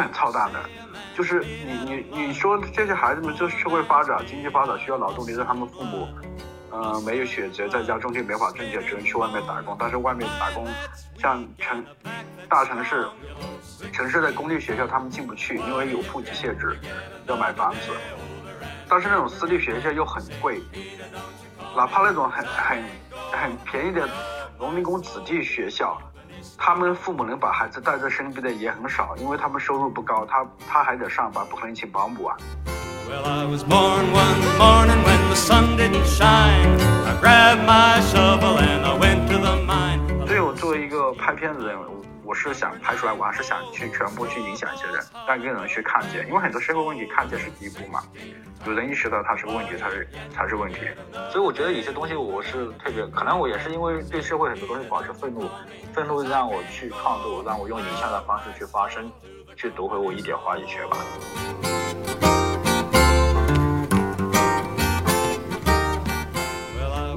很操蛋的。就是你你你说这些孩子们，就社会发展、经济发展需要劳动力，让他们父母，呃，没有选择，在家中间没法挣钱，只能去外面打工。但是外面打工，像城大城市、城市的公立学校，他们进不去，因为有户籍限制，要买房子。但是那种私立学校又很贵，哪怕那种很很很便宜的农民工子弟学校。他们父母能把孩子带在身边的也很少，因为他们收入不高，他他还得上班，不可能请保姆啊。所以，我作为一个拍片子的人，我是想拍出来，我还是想去全部去影响一些人，让更多人去看见，因为很多社会问题看见是第一步嘛，有人意识到它是个问题，才是才是问题。所以，我觉得有些东西我是特别，可能我也是因为对社会很多东西保持愤怒。愤怒让我去创作，让我用影像的方式去发声，去夺回我一点话语权吧。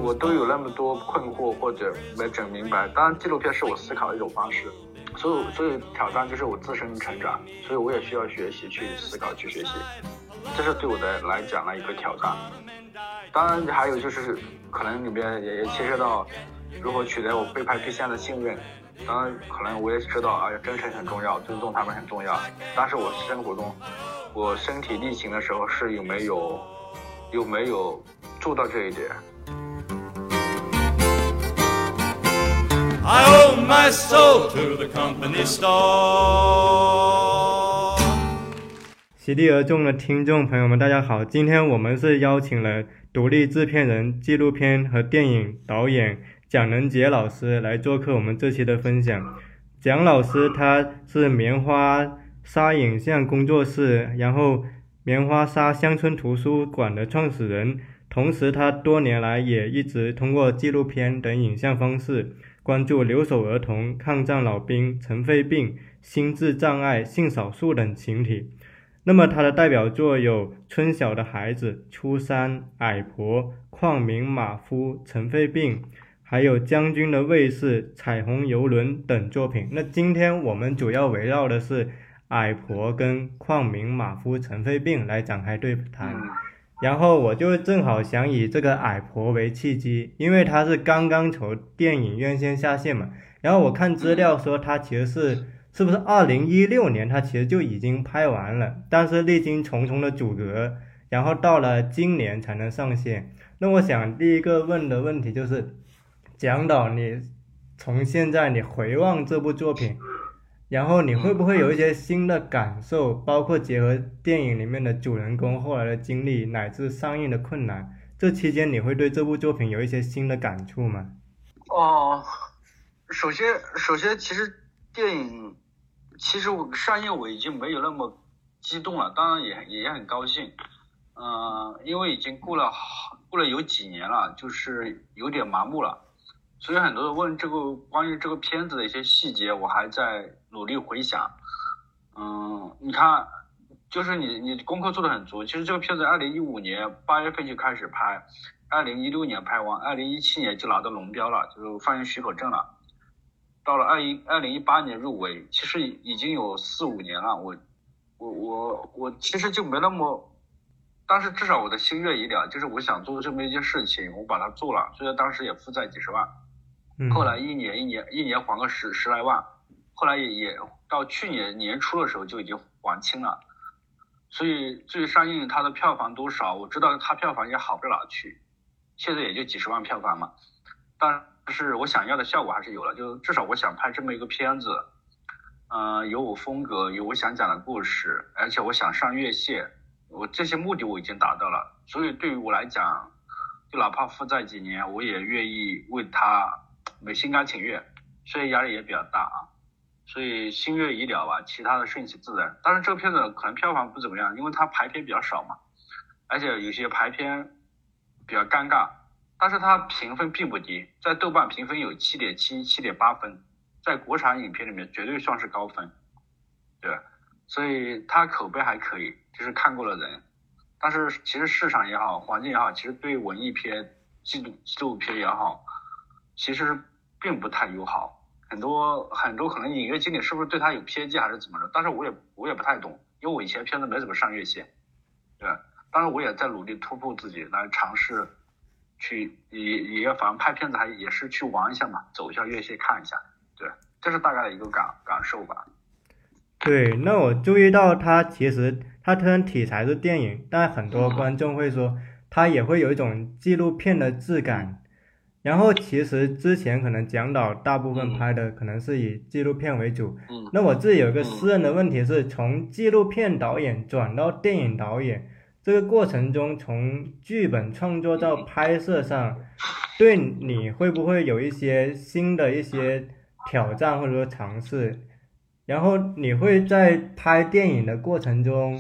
我都有那么多困惑或者没整明白。当然，纪录片是我思考的一种方式，所以所以挑战就是我自身成长，所以我也需要学习去思考去学习，这是对我的来讲的一个挑战。当然还有就是可能里面也也牵涉到。如何取得我被拍对象的信任？当然，可能我也知道，啊，真诚很重要，尊重他们很重要。但是我生活中，我身体力行的时候是有没有，有没有做到这一点？席地而众的听众朋友们，大家好，今天我们是邀请了独立制片人、纪录片和电影导演。蒋仁杰老师来做客我们这期的分享。蒋老师他是棉花沙影像工作室，然后棉花沙乡村图书馆的创始人，同时他多年来也一直通过纪录片等影像方式关注留守儿童、抗战老兵、尘肺病、心智障碍、性少数等群体。那么他的代表作有《春晓的孩子》《初三》《矮婆》《矿民马夫》《尘肺病》。还有将军的卫士、彩虹游轮等作品。那今天我们主要围绕的是矮婆跟矿民马夫尘肺病来展开对谈。然后我就正好想以这个矮婆为契机，因为它是刚刚从电影院线下线嘛。然后我看资料说它其实是是不是二零一六年它其实就已经拍完了，但是历经重重的阻隔，然后到了今年才能上线。那我想第一个问的问题就是。蒋导，你从现在你回望这部作品，然后你会不会有一些新的感受？包括结合电影里面的主人公后来的经历，乃至上映的困难，这期间你会对这部作品有一些新的感触吗？哦，首先，首先，其实电影其实我上映我已经没有那么激动了，当然也也很高兴，嗯，因为已经过了过了有几年了，就是有点麻木了。所以很多人问这个关于这个片子的一些细节，我还在努力回想。嗯，你看，就是你你功课做的很足。其实这个片子二零一五年八月份就开始拍，二零一六年拍完，二零一七年就拿到龙标了，就是放映许可证了。到了二一二零一八年入围，其实已经有四五年了。我我我我其实就没那么，但是至少我的心愿已了，就是我想做这么一件事情，我把它做了。虽然当时也负债几十万。后来一年一年一年还个十十来万，后来也也到去年年初的时候就已经还清了，所以至于上映它的票房多少，我知道它票房也好不了哪去，现在也就几十万票房嘛，但是我想要的效果还是有了，就至少我想拍这么一个片子，嗯，有我风格，有我想讲的故事，而且我想上院线，我这些目的我已经达到了，所以对于我来讲，就哪怕负债几年，我也愿意为他。没心甘情愿，所以压力也比较大啊，所以心愿已了吧，其他的顺其自然。但是这个片子可能票房不怎么样，因为它排片比较少嘛，而且有些排片比较尴尬。但是它评分并不低，在豆瓣评分有七点七、七点八分，在国产影片里面绝对算是高分，对？所以它口碑还可以，就是看过的人。但是其实市场也好，环境也好，其实对文艺片、纪录纪录片也好，其实。并不太友好，很多很多可能影乐经理是不是对他有偏见还是怎么着？但是我也我也不太懂，因为我以前片子没怎么上院线，对，当然我也在努力突破自己，来尝试去也也反正拍片子还也是去玩一下嘛，走一下院线看一下，对，这是大概的一个感感受吧。对，那我注意到他其实他虽然题材是电影，但很多观众会说他也会有一种纪录片的质感。然后其实之前可能蒋导大部分拍的可能是以纪录片为主。嗯。那我自己有一个私人的问题是，从纪录片导演转到电影导演这个过程中，从剧本创作到拍摄上，对你会不会有一些新的一些挑战或者说尝试？然后你会在拍电影的过程中，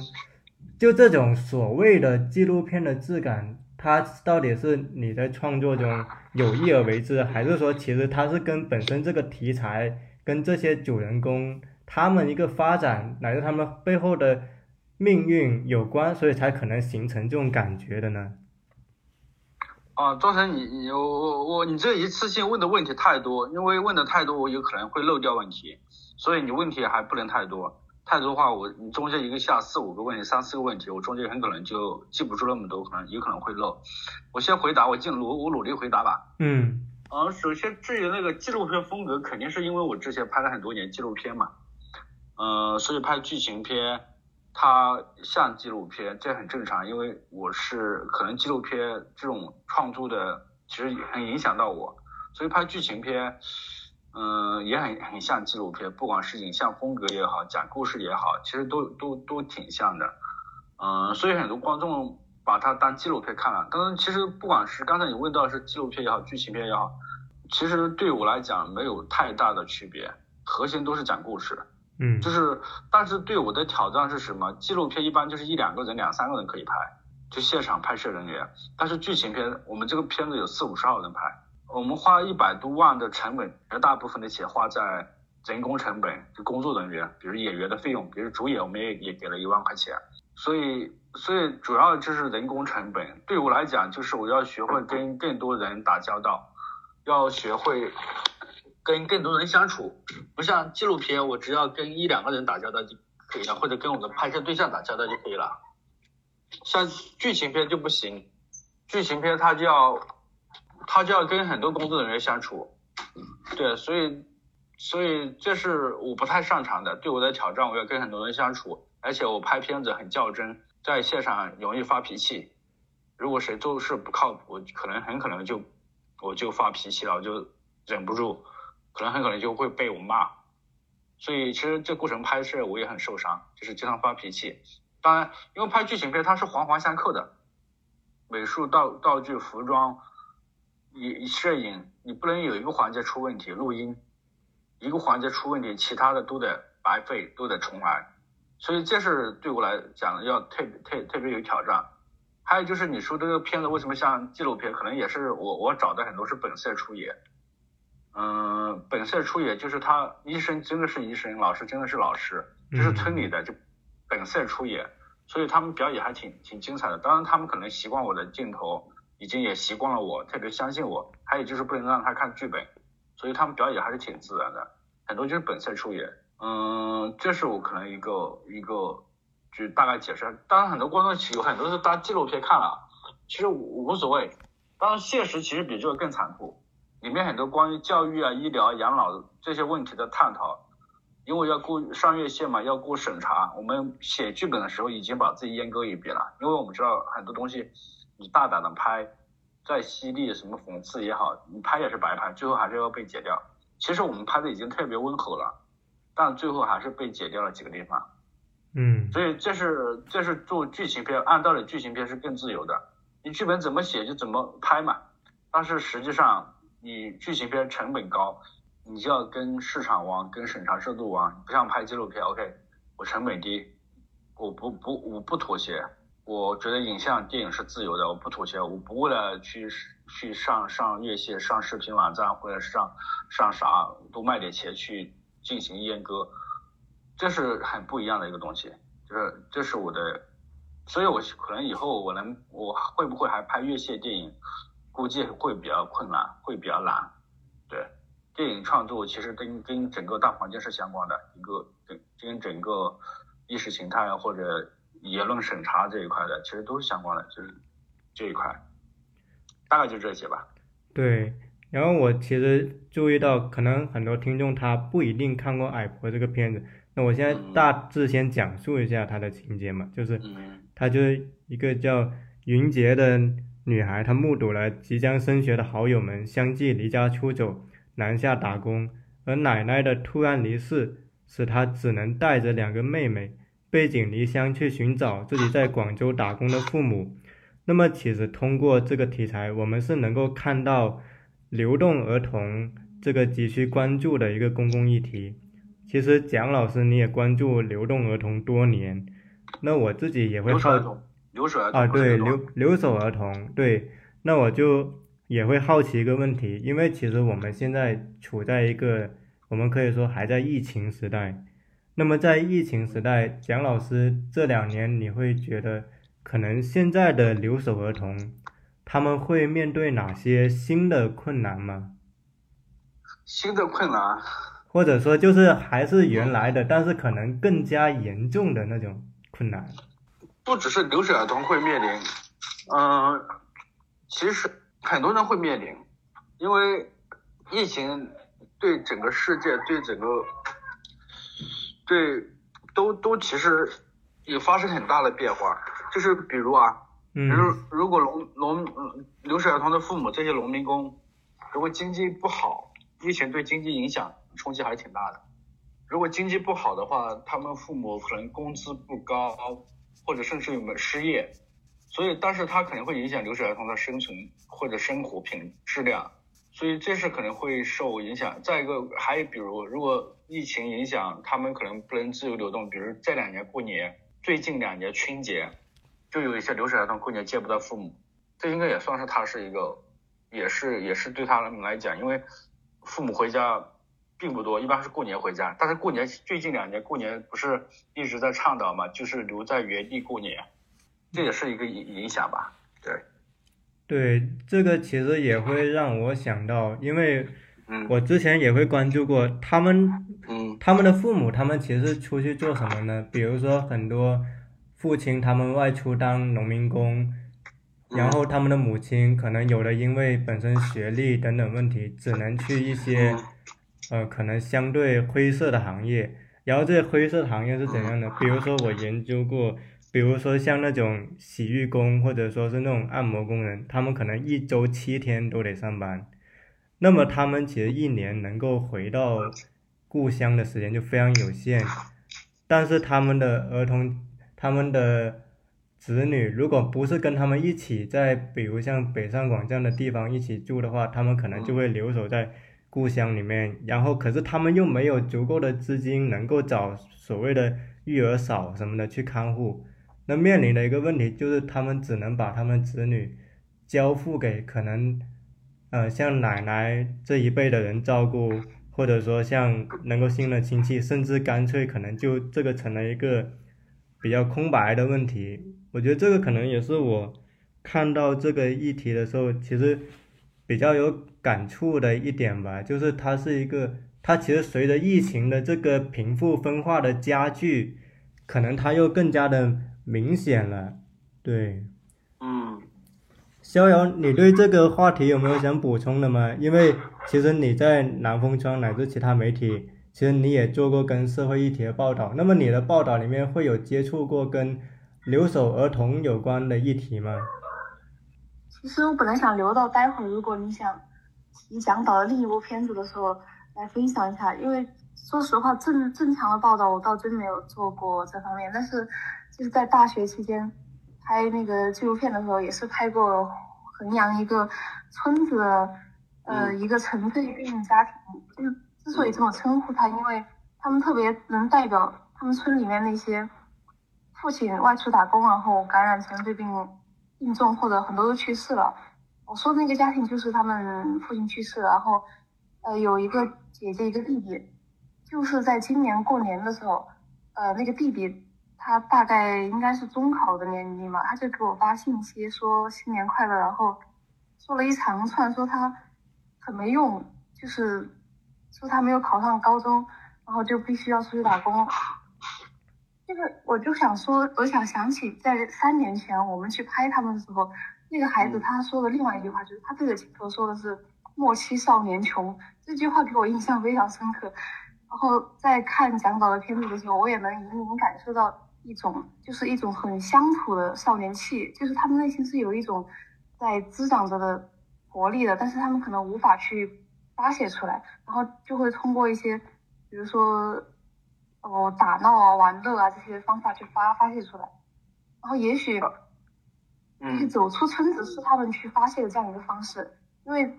就这种所谓的纪录片的质感，它到底是你在创作中有意而为之，还是说其实它是跟本身这个题材跟这些主人公他们一个发展乃至他们背后的命运有关，所以才可能形成这种感觉的呢？啊，庄成，你你我我我你这一次性问的问题太多，因为问的太多，我有可能会漏掉问题。所以你问题还不能太多，太多的话，我你中间一个下四五个问题，三四个问题，我中间很可能就记不住那么多，可能有可能会漏。我先回答，我尽努我努力回答吧。嗯。嗯，首先至于那个纪录片风格，肯定是因为我之前拍了很多年纪录片嘛，呃，所以拍剧情片，它像纪录片，这很正常，因为我是可能纪录片这种创作的，其实很影响到我，所以拍剧情片。嗯，也很很像纪录片，不管是影像风格也好，讲故事也好，其实都都都挺像的。嗯，所以很多观众把它当纪录片看了。但是其实不管是刚才你问到是纪录片也好，剧情片也好，其实对我来讲没有太大的区别，核心都是讲故事。嗯，就是，但是对我的挑战是什么？纪录片一般就是一两个人、两三个人可以拍，就现场拍摄人员。但是剧情片，我们这个片子有四五十号人拍。我们花一百多万的成本，绝大部分的钱花在人工成本，就工作人员，比如演员的费用，比如主演，我们也也给了一万块钱。所以，所以主要就是人工成本。对我来讲，就是我要学会跟更多人打交道，要学会跟更多人相处。不像纪录片，我只要跟一两个人打交道就可以了，或者跟我的拍摄对象打交道就可以了。像剧情片就不行，剧情片它就要。他就要跟很多工作人员相处，对，所以，所以这是我不太擅长的。对我的挑战，我要跟很多人相处，而且我拍片子很较真，在线上容易发脾气。如果谁做事不靠谱，可能很可能就我就发脾气了，我就忍不住，可能很可能就会被我骂。所以其实这过程拍摄我也很受伤，就是经常发脾气。当然，因为拍剧情片它是环环相扣的，美术、道道具、服装。你摄影，你不能有一个环节出问题，录音一个环节出问题，其他的都得白费，都得重来，所以这是对我来讲要特别特特别有挑战。还有就是你说这个片子为什么像纪录片，可能也是我我找的很多是本色出演，嗯，本色出演就是他医生真的是医生，老师真的是老师，就是村里的就本色出演，所以他们表演还挺挺精彩的。当然他们可能习惯我的镜头。已经也习惯了我，特别相信我。还有就是不能让他看剧本，所以他们表演还是挺自然的，很多就是本色出演。嗯，这是我可能一个一个就大概解释。当然很多观众有很多是当纪录片看了，其实无所谓。当然现实其实比这个更残酷，里面很多关于教育啊、医疗、养老这些问题的探讨，因为要过上院线嘛，要过审查。我们写剧本的时候已经把自己阉割一遍了，因为我们知道很多东西。你大胆的拍，再犀利什么讽刺也好，你拍也是白拍，最后还是要被剪掉。其实我们拍的已经特别温和了，但最后还是被剪掉了几个地方。嗯，所以这是这是做剧情片，按道理剧情片是更自由的，你剧本怎么写就怎么拍嘛。但是实际上你剧情片成本高，你就要跟市场玩，跟审查制度玩，不像拍纪录片，OK，我成本低，我不不我不妥协。我觉得影像电影是自由的，我不妥协，我不为了去去上上院线、上视频网站或者上上啥多卖点钱去进行阉割，这是很不一样的一个东西，就是这是我的，所以我可能以后我能我会不会还拍院线电影，估计会比较困难，会比较难，对。电影创作其实跟跟整个大环境是相关的，一个跟跟整个意识形态或者言论审查这一块的，其实都是相关的，就是这一块，大概就这些吧。对，然后我其实注意到，可能很多听众他不一定看过《矮婆》这个片子，那我现在大致先讲述一下它的情节嘛，就是它就是一个叫云杰的女孩，她目睹了即将升学的好友们相继离家出走。南下打工，而奶奶的突然离世，使她只能带着两个妹妹背井离乡去寻找自己在广州打工的父母。那么，其实通过这个题材，我们是能够看到流动儿童这个急需关注的一个公共议题。其实，蒋老师你也关注流动儿童多年，那我自己也会好留守儿童啊，对留留守儿童，对，那我就。也会好奇一个问题，因为其实我们现在处在一个，我们可以说还在疫情时代。那么在疫情时代，蒋老师这两年你会觉得，可能现在的留守儿童，他们会面对哪些新的困难吗？新的困难，或者说就是还是原来的，但是可能更加严重的那种困难。不只是留守儿童会面临，嗯，其实。很多人会面临，因为疫情对整个世界、对整个、对都都其实也发生很大的变化。就是比如啊，比如如果农农留守儿童的父母这些农民工，如果经济不好，疫情对经济影响冲击还是挺大的。如果经济不好的话，他们父母可能工资不高，或者甚至有失业。所以，但是他可能会影响留守儿童的生存或者生活品质量，所以这是可能会受影响。再一个，还有比如，如果疫情影响，他们可能不能自由流动，比如这两年过年，最近两年春节，就有一些留守儿童过年见不到父母，这应该也算是他是一个，也是也是对他们来讲，因为父母回家并不多，一般是过年回家，但是过年最近两年过年不是一直在倡导嘛，就是留在原地过年。这也是一个影影响吧，对，对，这个其实也会让我想到，因为我之前也会关注过他们，嗯，他们的父母，他们其实出去做什么呢？比如说很多父亲他们外出当农民工，然后他们的母亲可能有的因为本身学历等等问题，只能去一些呃可能相对灰色的行业，然后这些灰色行业是怎样的？比如说我研究过。比如说像那种洗浴工，或者说是那种按摩工人，他们可能一周七天都得上班，那么他们其实一年能够回到故乡的时间就非常有限。但是他们的儿童、他们的子女，如果不是跟他们一起在，比如像北上广这样的地方一起住的话，他们可能就会留守在故乡里面。然后，可是他们又没有足够的资金，能够找所谓的育儿嫂什么的去看护。那面临的一个问题就是，他们只能把他们子女交付给可能，呃，像奶奶这一辈的人照顾，或者说像能够信任亲戚，甚至干脆可能就这个成了一个比较空白的问题。我觉得这个可能也是我看到这个议题的时候，其实比较有感触的一点吧，就是它是一个，它其实随着疫情的这个贫富分化的加剧，可能它又更加的。明显了，对，逍遥，你对这个话题有没有想补充的吗？因为其实你在南风窗乃至其他媒体，其实你也做过跟社会议题的报道。那么你的报道里面会有接触过跟留守儿童有关的议题吗？其实我本来想留到待会儿，如果你想你讲导的另一部片子的时候来分享一下，因为说实话，正正常的报道我倒真没有做过这方面，但是。就是在大学期间拍那个纪录片的时候，也是拍过衡阳一个村子的呃一个陈肺病家庭。就是之所以这么称呼他，因为他们特别能代表他们村里面那些父亲外出打工，然后感染尘肺病病重，或者很多都去世了。我说的那个家庭就是他们父亲去世，然后呃有一个姐姐一个弟弟，就是在今年过年的时候，呃那个弟弟。他大概应该是中考的年龄嘛，他就给我发信息说新年快乐，然后说了一长串，说他很没用，就是说他没有考上高中，然后就必须要出去打工。就是我就想说，我想想起在三年前我们去拍他们的时候，那个孩子他说的另外一句话，就是他对着镜头说的是“莫欺少年穷”，这句话给我印象非常深刻。然后在看蒋导的片子的时候，我也能隐隐感受到一种，就是一种很乡土的少年气，就是他们内心是有一种在滋长着的活力的，但是他们可能无法去发泄出来，然后就会通过一些，比如说。哦，打闹啊、玩乐啊这些方法去发发泄出来，然后也许，嗯，走出村子是他们去发泄的这样一个方式，因为，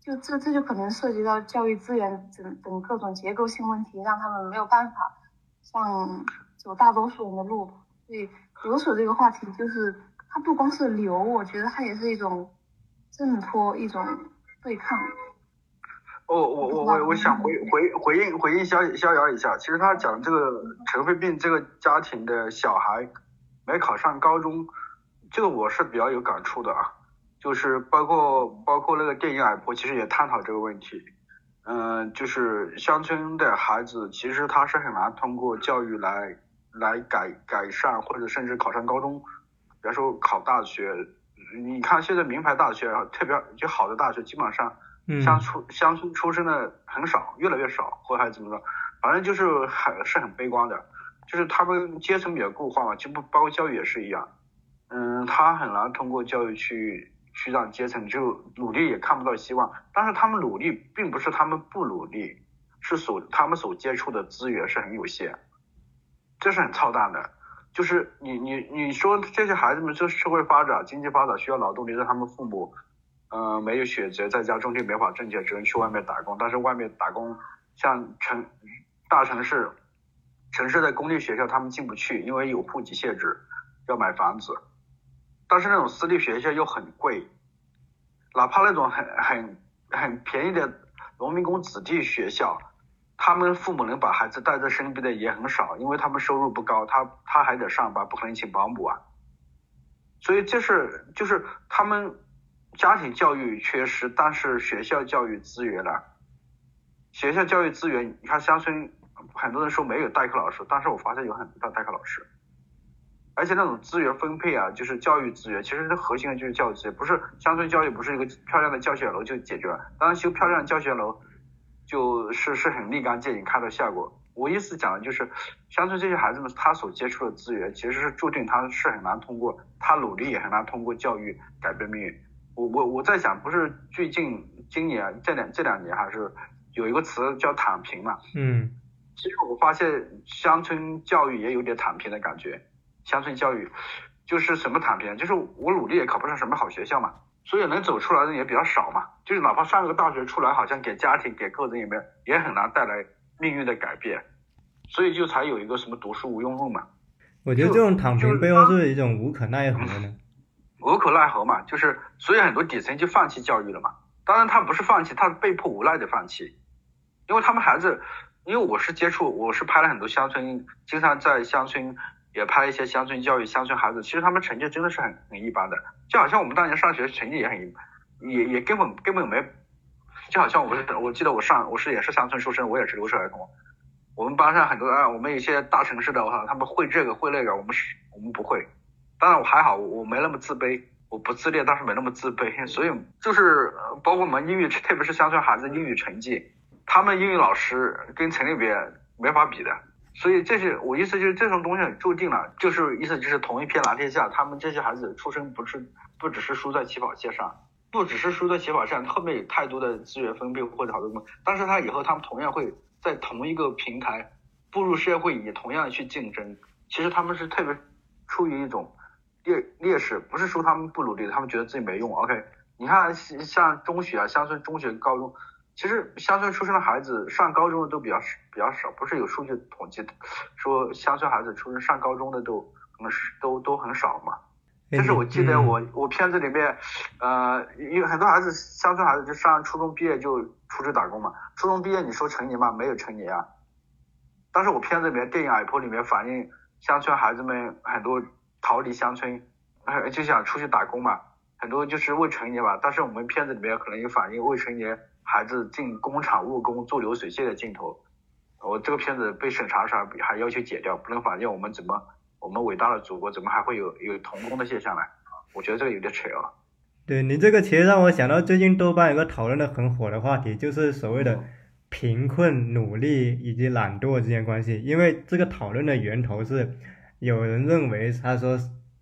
就这这就可能涉及到教育资源等等各种结构性问题，让他们没有办法像走大多数人的路。所以留守这个话题，就是它不光是流，我觉得它也是一种挣脱，一种对抗。我我我我我想回回回应回应逍逍遥一下，其实他讲这个尘肺病这个家庭的小孩没考上高中，这个我是比较有感触的啊，就是包括包括那个电影矮婆其实也探讨这个问题，嗯，就是乡村的孩子其实他是很难通过教育来来改改善或者甚至考上高中，比方说考大学，你看现在名牌大学特别就好的大学基本上。乡出乡村出身的很少，越来越少，或者还怎么着，反正就是很是很悲观的，就是他们阶层比较固化嘛，就不包括教育也是一样，嗯，他很难通过教育去去让阶层就努力也看不到希望，但是他们努力并不是他们不努力，是所他们所接触的资源是很有限，这是很操蛋的，就是你你你说这些孩子们这社会发展经济发展需要劳动力，让他们父母。嗯，没有选择，在家种地没法挣钱，只能去外面打工。但是外面打工，像城大城市，城市的公立学校他们进不去，因为有户籍限制，要买房子。但是那种私立学校又很贵，哪怕那种很很很便宜的农民工子弟学校，他们父母能把孩子带在身边的也很少，因为他们收入不高，他他还得上班，不可能请保姆啊。所以这是就是他们。家庭教育缺失，但是学校教育资源呢？学校教育资源，你看乡村很多人说没有代课老师，但是我发现有很多代课老师，而且那种资源分配啊，就是教育资源，其实核心的就是教育资源，不是乡村教育不是一个漂亮的教学楼就解决了，当然修漂亮教学楼就是是很立竿见影看到效果。我意思讲的就是，乡村这些孩子们他所接触的资源，其实是注定他是很难通过他努力也很难通过教育改变命运。我我我在想，不是最近今年这两这两年还是有一个词叫躺平嘛？嗯，其实我发现乡村教育也有点躺平的感觉。乡村教育就是什么躺平？就是我努力也考不上什么好学校嘛，所以能走出来的人也比较少嘛。就是哪怕上个大学出来，好像给家庭给个人也没也很难带来命运的改变，所以就才有一个什么读书无用论嘛。我觉得这种躺平背后是一种无可奈何呢。无可奈何嘛，就是所以很多底层就放弃教育了嘛。当然他不是放弃，他是被迫无奈的放弃，因为他们孩子，因为我是接触，我是拍了很多乡村，经常在乡村也拍一些乡村教育，乡村孩子其实他们成绩真的是很很一般的，就好像我们当年上学成绩也很，也也根本根本没，就好像我是我记得我上我是也是乡村出身，我也是留守儿童，我们班上很多啊，我们有些大城市的话，他们会这个会那个，我们是我们不会。当然我还好，我没那么自卑，我不自恋，但是没那么自卑，所以就是包括我们英语，特别是乡村孩子英语成绩，他们英语老师跟城里边没法比的，所以这些我意思就是这种东西注定了，就是意思就是同一片蓝天下，他们这些孩子出生不是不只是输在起跑线上，不只是输在起跑线上，后面有太多的资源分配或者好多什么，但是他以后他们同样会在同一个平台步入社会，也同样去竞争，其实他们是特别处于一种。劣劣势不是说他们不努力，他们觉得自己没用。OK，你看像中学啊，乡村中学、高中，其实乡村出生的孩子上高中的都比较比较少，不是有数据统计说乡村孩子出生上高中的都可能是都都很少嘛？但是我记得我我片子里面，呃，有很多孩子乡村孩子就上初中毕业就出去打工嘛。初中毕业你说成年吗？没有成年啊。但是我片子里面电影《矮坡》里面反映乡村孩子们很多。逃离乡村，就想出去打工嘛。很多就是未成年吧，但是我们片子里面可能有反映未成年孩子进工厂务工做流水线的镜头。我这个片子被审查上还要求解掉，不能反映我们怎么我们伟大的祖国怎么还会有有童工的现象呢？我觉得这个有点扯啊。对你这个其实让我想到最近豆瓣有个讨论的很火的话题，就是所谓的贫困、努力以及懒惰之间关系。因为这个讨论的源头是有人认为他说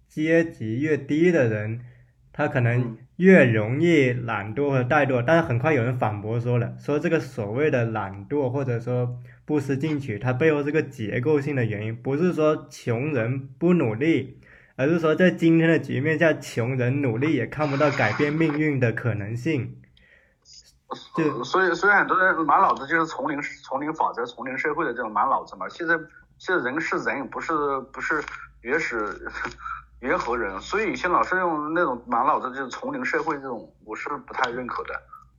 阶级越低的人，他可能越容易懒惰和怠惰。但是很快有人反驳说了，说这个所谓的懒惰或者说不思进取，它背后是个结构性的原因，不是说穷人不努力。而是说，在今天的局面下，穷人努力也看不到改变命运的可能性。就所以，所以很多人满脑子就是丛林丛林法则、丛林社会的这种满脑子嘛。现在现在人是人，不是不是原始猿猴人，所以以前老师用那种满脑子就是丛林社会这种，我是不太认可的。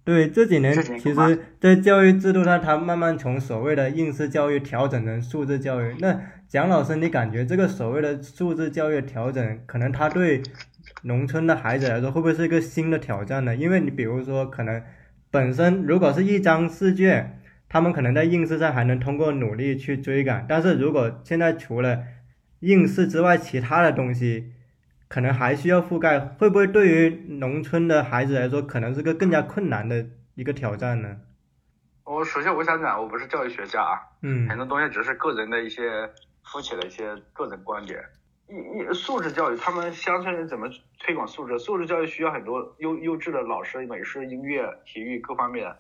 对这几年，其实，在教育制度上，他慢慢从所谓的应试教育调整成素质教育。那蒋老师，你感觉这个所谓的素质教育调整，可能他对农村的孩子来说，会不会是一个新的挑战呢？因为你比如说，可能本身如果是一张试卷，他们可能在应试上还能通过努力去追赶，但是如果现在除了应试之外，其他的东西，可能还需要覆盖，会不会对于农村的孩子来说，可能是个更加困难的一个挑战呢？我首先我想讲，我不是教育学家啊，嗯，很多东西只是个人的一些肤浅的一些个人观点。一一素质教育，他们乡村人怎么推广素质？素质教育需要很多优优质的老师，美术、音乐、体育各方面的。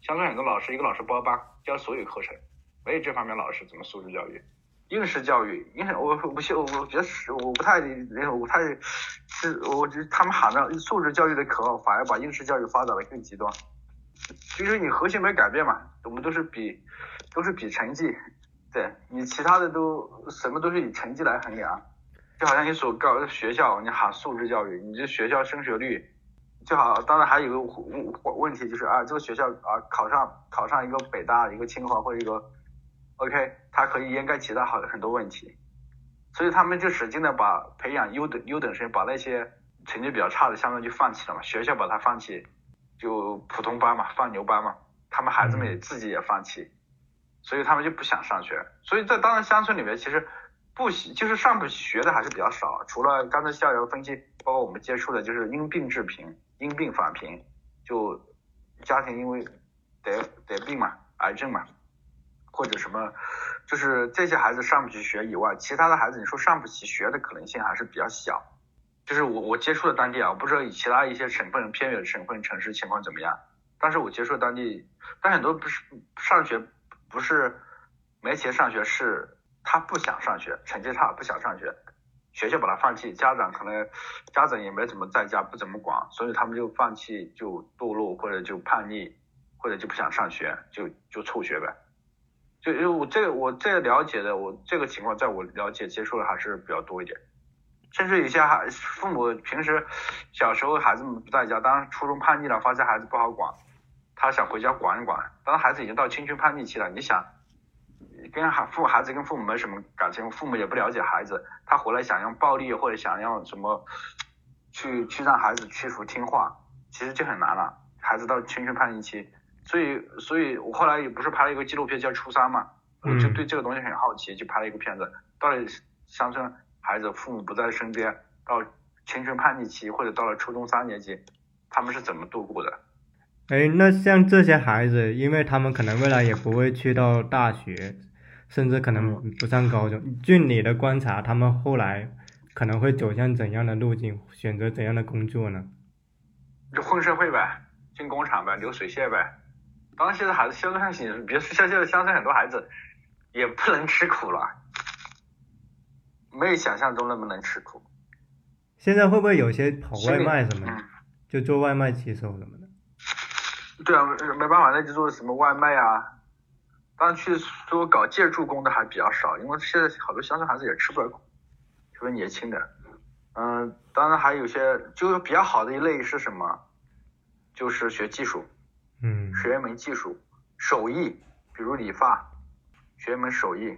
乡村很多老师，一个老师包班教所有课程，没有这方面老师怎么素质教育？应试教育，应试我我不信，我觉得是我不太我不太是，我觉得他们喊的素质教育的口号，反而把应试教育发展的更极端。就是你核心没改变嘛，我们都是比都是比成绩，对你其他的都什么都是以成绩来衡量，就好像你所高学校你喊素质教育，你这学校升学率就好，当然还有一个问问题就是啊这个学校啊考上考上一个北大一个清华或者一个。OK，它可以掩盖其他好很多问题，所以他们就使劲的把培养优等优等生，把那些成绩比较差的，相当于就放弃了嘛。学校把它放弃，就普通班嘛，放牛班嘛。他们孩子们也自己也放弃，所以他们就不想上学。所以在当然乡村里面，其实不就是上不学的还是比较少。除了刚才校友分析，包括我们接触的，就是因病致贫，因病返贫，就家庭因为得得病嘛，癌症嘛。或者什么，就是这些孩子上不起学以外，其他的孩子你说上不起学的可能性还是比较小。就是我我接触的当地啊，我不知道其他一些省份偏远省份城市情况怎么样，但是我接触当地，但很多不是上学不是没钱上学，是他不想上学，成绩差不想上学，学校把他放弃，家长可能家长也没怎么在家不怎么管，所以他们就放弃就堕落或者就叛逆或者就不想上学，就就辍学呗。就因为我这个我这了解的我这个情况，在我了解接触的还是比较多一点，甚至有些孩父母平时小时候孩子们不在家，当初中叛逆了，发现孩子不好管，他想回家管一管。当孩子已经到青春叛逆期了，你想跟孩父孩子跟父母没什么感情，父母也不了解孩子，他回来想用暴力或者想要什么去去让孩子屈服听话，其实就很难了。孩子到青春叛逆期。所以，所以我后来也不是拍了一个纪录片叫《初三》嘛，我就对这个东西很好奇，就拍了一个片子，到底乡村孩子父母不在身边，到青春叛逆期或者到了初中三年级，他们是怎么度过的？哎，那像这些孩子，因为他们可能未来也不会去到大学，甚至可能不上高中，据你的观察，他们后来可能会走向怎样的路径，选择怎样的工作呢？就混社会呗，进工厂呗，流水线呗。当然，现在孩子乡村型，别说像现在乡村很多孩子也不能吃苦了，没有想象中那么能吃苦。现在会不会有些跑外卖什么的，就做外卖骑手什么的？对啊，没办法，那就做什么外卖啊。当然去说搞建筑工的还比较少，因为现在好多乡村孩子也吃不了苦，特别年轻的。嗯，当然还有些，就是比较好的一类是什么？就是学技术。嗯，学一门技术，手艺，比如理发，学一门手艺。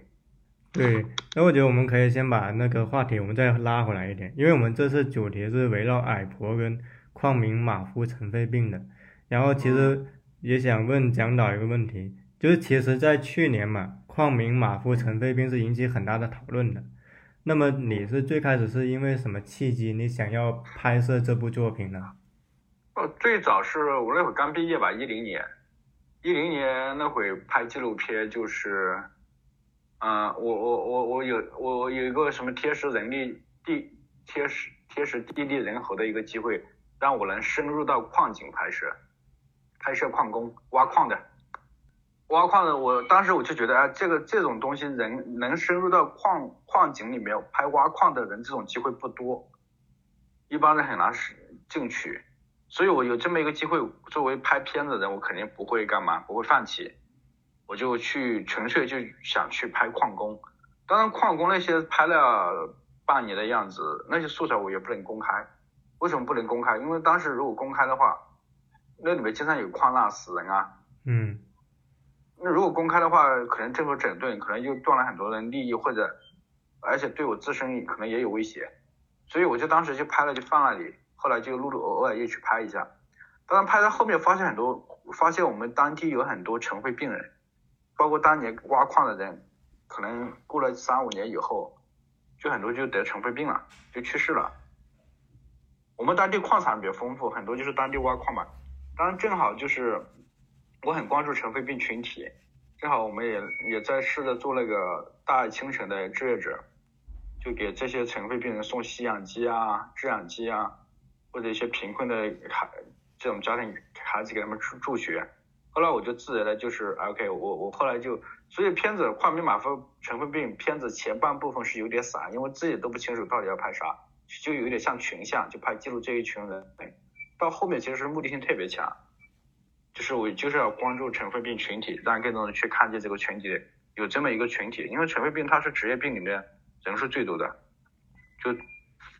对，那我觉得我们可以先把那个话题我们再拉回来一点，因为我们这次主题是围绕矮婆跟矿民马夫尘肺病的。然后其实也想问蒋导一个问题，就是其实，在去年嘛，矿民马夫尘肺病是引起很大的讨论的。那么你是最开始是因为什么契机，你想要拍摄这部作品呢？哦，最早是我那会刚毕业吧，一零年，一零年那会拍纪录片，就是，嗯，我我我我有我有一个什么贴实人力地贴实贴实地利人和的一个机会，让我能深入到矿井拍摄。拍摄矿工挖矿的，挖矿的，我当时我就觉得啊，这个这种东西人能深入到矿矿井里面拍挖矿的人，这种机会不多，一般人很难是进去，所以我有这么一个机会，作为拍片子的人，我肯定不会干嘛，不会放弃，我就去纯粹就想去拍矿工，当然矿工那些拍了半年的样子，那些素材我也不能公开，为什么不能公开？因为当时如果公开的话。那里面经常有矿难死人啊，嗯，那如果公开的话，可能政府整顿，可能就断了很多人利益，或者，而且对我自身可能也有威胁，所以我就当时就拍了，就放那里，后来就录录，偶尔又去拍一下。当然拍到后面发现很多，发现我们当地有很多尘肺病人，包括当年挖矿的人，可能过了三五年以后，就很多就得尘肺病了，就去世了。我们当地矿产比较丰富，很多就是当地挖矿嘛。当然，正好就是我很关注尘肺病群体，正好我们也也在试着做那个大爱清晨的志愿者，就给这些尘肺病人送吸氧机啊、制氧机啊，或者一些贫困的孩这种家庭孩子给他们助助学。后来我就自然的就是 OK，我我后来就，所以片子矿名马夫尘肺病片子前半部分是有点散，因为自己都不清楚到底要拍啥，就有点像群像，就拍记录这一群人。到后面其实是目的性特别强，就是我就是要关注尘肺病群体，让更多人去看见这个群体有这么一个群体，因为尘肺病它是职业病里面人数最多的，就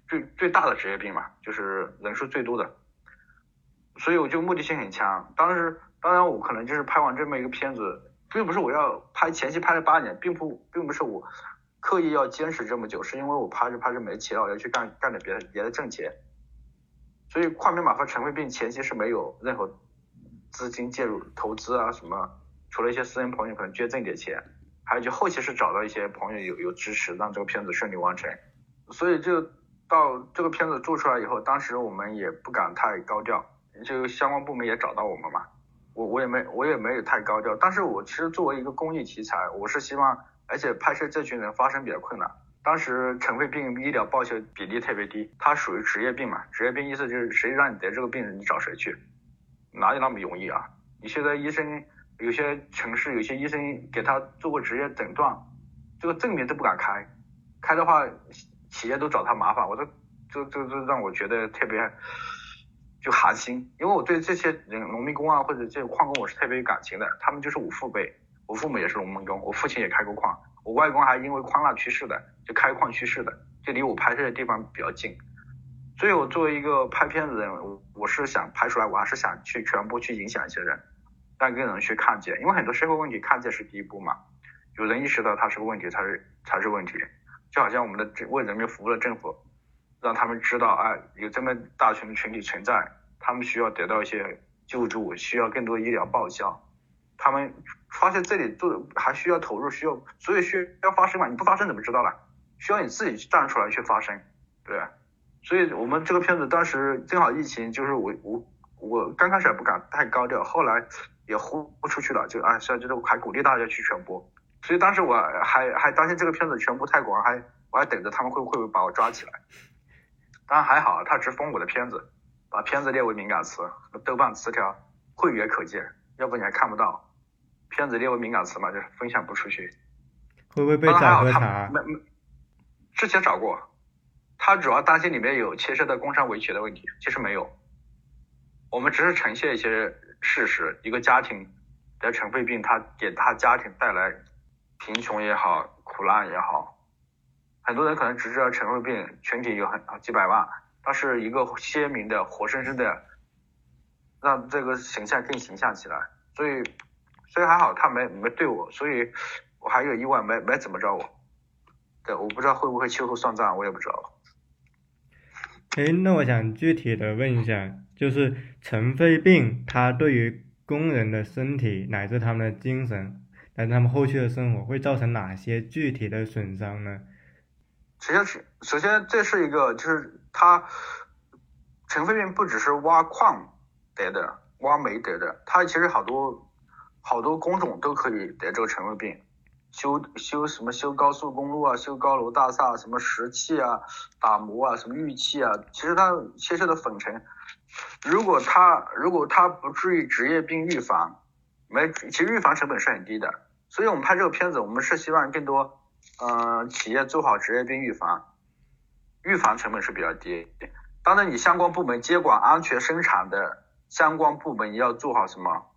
最最大的职业病嘛，就是人数最多的，所以我就目的性很强。当时当然我可能就是拍完这么一个片子，并不是我要拍前期拍了八年，并不并不是我刻意要坚持这么久，是因为我拍着拍着没钱了，我要去干干点别的别的挣钱。所以矿名马和尘肺病前期是没有任何资金介入投资啊什么，除了一些私人朋友可能捐赠点钱，还有就后期是找到一些朋友有有支持，让这个片子顺利完成。所以就到这个片子做出来以后，当时我们也不敢太高调，就相关部门也找到我们嘛，我我也没我也没有太高调，但是我其实作为一个公益题材，我是希望，而且拍摄这群人发生比较困难。当时尘肺病医疗报销比例特别低，它属于职业病嘛？职业病意思就是谁让你得这个病，你找谁去？哪有那么容易啊？你现在医生有些城市有些医生给他做过职业诊断，这个证明都不敢开，开的话企业都找他麻烦，我都这这这让我觉得特别就寒心，因为我对这些人农民工啊或者这些矿工我是特别有感情的，他们就是我父辈，我父母也是农民工，我父亲也开过矿。我外公还因为矿难去世的，就开矿去世的，就离我拍摄的地方比较近，所以我作为一个拍片子的人，我是想拍出来，我还是想去传播，去影响一些人，让更多人去看见，因为很多社会问题看见是第一步嘛，有人意识到它是个问题，才是才是问题，就好像我们的为人民服务的政府，让他们知道，啊，有这么大群的群体存在，他们需要得到一些救助，需要更多医疗报销。他们发现这里做还需要投入，需要所以需要发声嘛？你不发声怎么知道呢？需要你自己站出来去发声，对。所以我们这个片子当时正好疫情，就是我我我刚开始也不敢太高调，后来也呼不出去了，就啊，现在就是还鼓励大家去传播。所以当时我还还担心这个片子传播太广，还我还等着他们会会不会把我抓起来。当然还好，他只封我的片子，把片子列为敏感词，豆瓣词条会员可见。要不你还看不到，片子列为敏感词嘛，就分享不出去。会不会被找和查？没没，之前找过，他主要担心里面有牵涉到工商维权的问题，其实没有。我们只是呈现一些事实，一个家庭得尘肺病，他给他家庭带来贫穷也好，苦难也好。很多人可能只知道尘肺病群体有很几百万，它是一个鲜明的、活生生的。让这个形象更形象起来，所以所以还好他没没对我，所以我还有意外没没怎么着我，对，我不知道会不会秋后算账，我也不知道。哎，那我想具体的问一下，就是尘肺病它对于工人的身体乃至他们的精神，但他们后续的生活会造成哪些具体的损伤呢？首先是首先这是一个就是它尘肺病不只是挖矿得的，挖煤得的，它其实好多好多工种都可以得这个尘肺病。修修什么修高速公路啊，修高楼大厦，什么石器啊，打磨啊，什么玉器啊，其实它切削的粉尘，如果它如果它不注意职业病预防，没其实预防成本是很低的，所以我们拍这个片子，我们是希望更多嗯企业做好职业病预防，预防成本是比较低。当然，你相关部门监管安全生产的相关部门也要做好什么，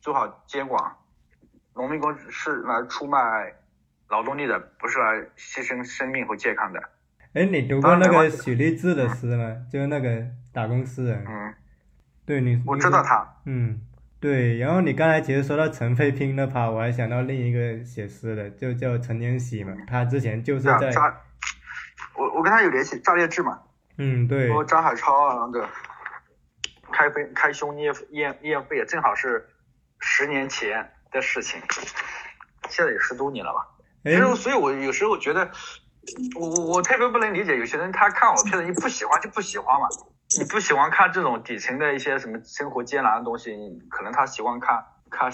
做好监管。农民工是来出卖劳动力的，不是来牺牲生命和健康的。哎，你读过那个许立志的诗吗？就是那个打工诗人。嗯。对你。我知道他。嗯，对。然后你刚才其实说到陈飞拼那趴，我还想到另一个写诗的，就叫陈年喜嘛。他之前就是在。我我跟他有联系，炸裂志嘛。嗯，对。和张海超啊，那个开肺开胸咽咽咽肺，正好是十年前。的事情，现在也十多年了吧？其实，所以我有时候觉得，我我我特别不能理解有些人，他看我片子，你不喜欢就不喜欢嘛。你不喜欢看这种底层的一些什么生活艰难的东西，可能他喜欢看看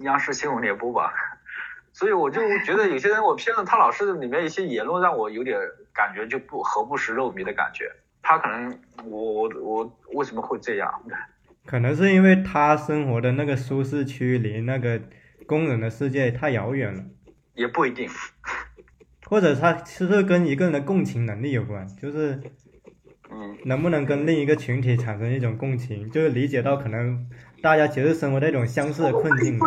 央视新闻联播吧。所以我就觉得有些人，我片子他老是里面一些言论让我有点感觉就不何不食肉糜的感觉。他可能我我我为什么会这样？可能是因为他生活的那个舒适区离那个工人的世界太遥远了，也不一定，或者他其实跟一个人的共情能力有关，就是，能不能跟另一个群体产生一种共情，就是理解到可能大家其实生活在一种相似的困境。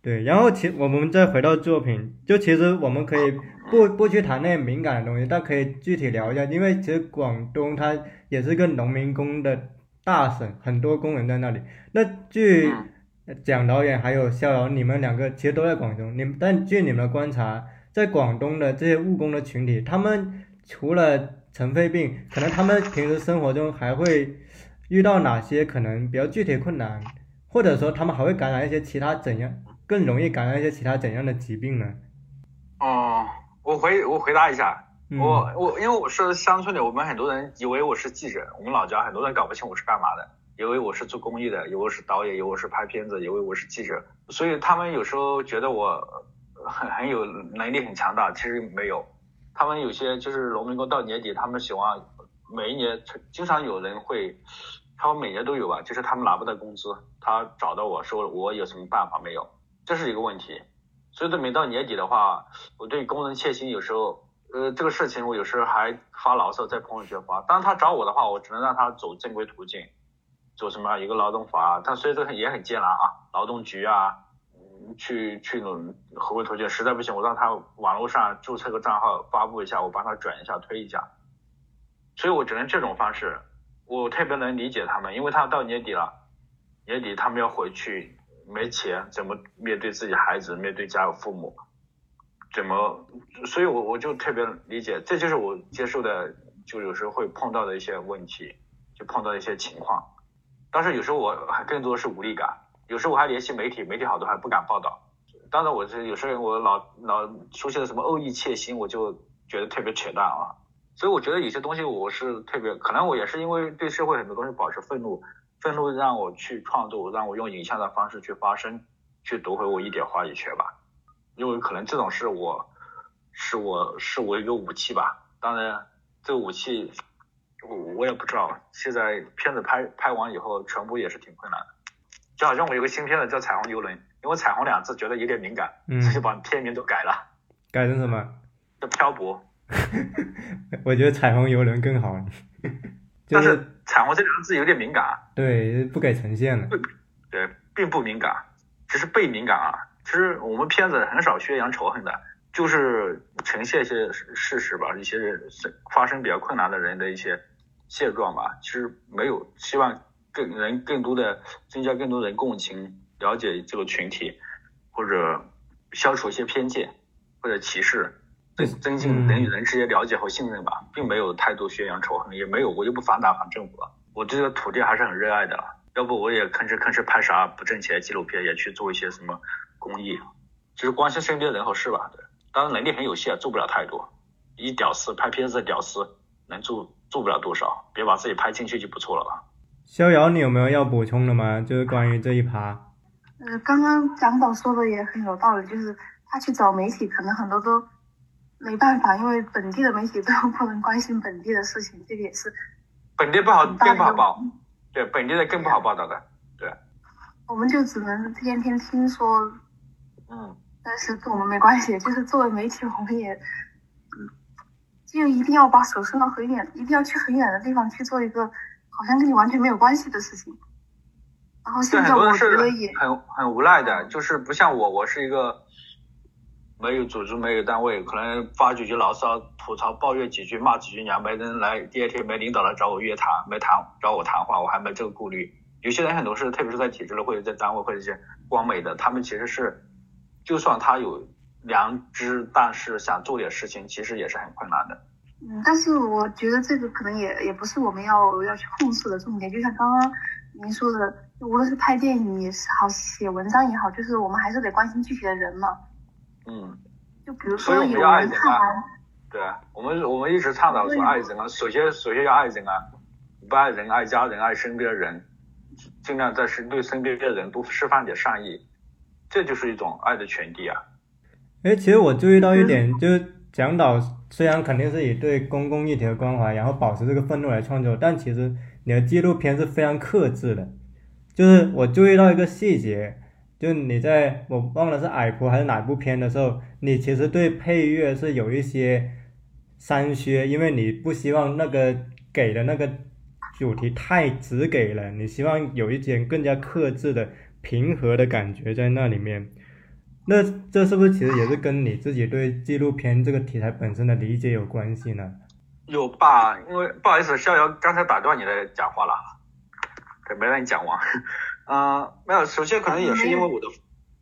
对，然后其我们再回到作品，就其实我们可以不不去谈那些敏感的东西，但可以具体聊一下，因为其实广东它也是个农民工的。大省很多工人在那里。那据蒋导演还有逍遥，你们两个其实都在广东。你们但据你们的观察，在广东的这些务工的群体，他们除了尘肺病，可能他们平时生活中还会遇到哪些可能比较具体困难，或者说他们还会感染一些其他怎样更容易感染一些其他怎样的疾病呢？哦，我回我回答一下。我我因为我是乡村的，我们很多人以为我是记者，我们老家很多人搞不清我是干嘛的，以为我是做公益的，以为我是导演，以为我是拍片子，以为我是记者，所以他们有时候觉得我很很有能力很强大，其实没有。他们有些就是农民工到年底，他们喜欢每一年经常有人会，他们每年都有吧，就是他们拿不到工资，他找到我说我有什么办法没有，这是一个问题。所以，每到年底的话，我对工人切心有时候。呃，这个事情我有时候还发牢骚在朋友圈发。当他找我的话，我只能让他走正规途径，走什么一个劳动法，他所以这个也很艰难啊，劳动局啊，去去合规途径，实在不行我让他网络上注册个账号发布一下，我帮他转一下推一下。所以我只能这种方式，我特别能理解他们，因为他到年底了，年底他们要回去，没钱怎么面对自己孩子，面对家有父母。怎么？所以我我就特别理解，这就是我接受的，就有时候会碰到的一些问题，就碰到一些情况。但是有时候我还更多的是无力感，有时候我还联系媒体，媒体好多还不敢报道。当然，我是有时候我老老出现了什么恶意窃心，我就觉得特别扯淡啊。所以我觉得有些东西我是特别，可能我也是因为对社会很多东西保持愤怒，愤怒让我去创作，让我用影像的方式去发声，去夺回我一点话语权吧。因为可能这种是我，是我是我一个武器吧。当然，这个武器我我也不知道。现在片子拍拍完以后，传播也是挺困难的。就好像我有个新片子叫《彩虹游轮》，因为“彩虹”两字觉得有点敏感，所以把片名都改了。改成什么？叫漂泊。我觉得“彩虹游轮”更好。但是“彩虹”这两个字有点敏感。对，不给呈现了。对，并不敏感，只是被敏感啊。其实我们片子很少宣扬仇恨的，就是呈现一些事实吧，一些人发生比较困难的人的一些现状吧。其实没有希望更人更多的增加更多人共情，了解这个群体，或者消除一些偏见或者歧视。增增进人与人之间了解和信任吧，并没有太多宣扬仇恨，也没有我又不反党反政府，我对这个土地还是很热爱的。要不我也吭哧吭哧拍啥不挣钱纪录片，也去做一些什么公益，就是关心身边人和事吧。对，当然能力很有限，做不了太多。一屌丝拍片子的，屌丝能做做不了多少，别把自己拍进去就不错了吧。逍遥，你有没有要补充的吗？就是关于这一趴。呃，刚刚蒋导说的也很有道理，就是他去找媒体，可能很多都没办法，因为本地的媒体都不能关心本地的事情，这个也是。本地不好，更不好报。对，本地的更不好报道的。对。我们就只能天天听说。嗯。但是跟我们没关系，就是作为媒体，我们也，嗯，就一定要把手伸到很远，一定要去很远的地方去做一个好像跟你完全没有关系的事情。然后现在我觉得也很很无奈的，就是不像我，我是一个没有组织、没有单位，可能发几句牢骚、吐槽、抱怨几句、骂几句娘，没人来，第二天没领导来找我约谈，没谈找我谈话，我还没这个顾虑。有些人很多事，特别是在体制内或者在单位或者一些光美的，他们其实是，就算他有良知，但是想做点事情，其实也是很困难的。嗯，但是我觉得这个可能也也不是我们要要去控诉的重点，就像刚刚您说的。无论是拍电影也是好，写文章也好，就是我们还是得关心具体的人嘛。嗯。就比如说有人看完。对啊，我们我们一直倡导说爱人啊，首先首先要爱人啊，不爱人爱家人爱身边人，尽量在身对身边的人多释放点善意，这就是一种爱的传递啊。哎，其实我注意到一点，就是蒋导虽然肯定是以对公共议题的关怀，然后保持这个愤怒来创作，但其实你的纪录片是非常克制的。就是我注意到一个细节，就你在我忘了是矮婆还是哪部片的时候，你其实对配乐是有一些删削，因为你不希望那个给的那个主题太直给了，你希望有一点更加克制的平和的感觉在那里面。那这是不是其实也是跟你自己对纪录片这个题材本身的理解有关系呢？有吧，因为不好意思，逍遥刚才打断你的讲话了。没让你讲完，嗯，没有。首先可能也是因为我的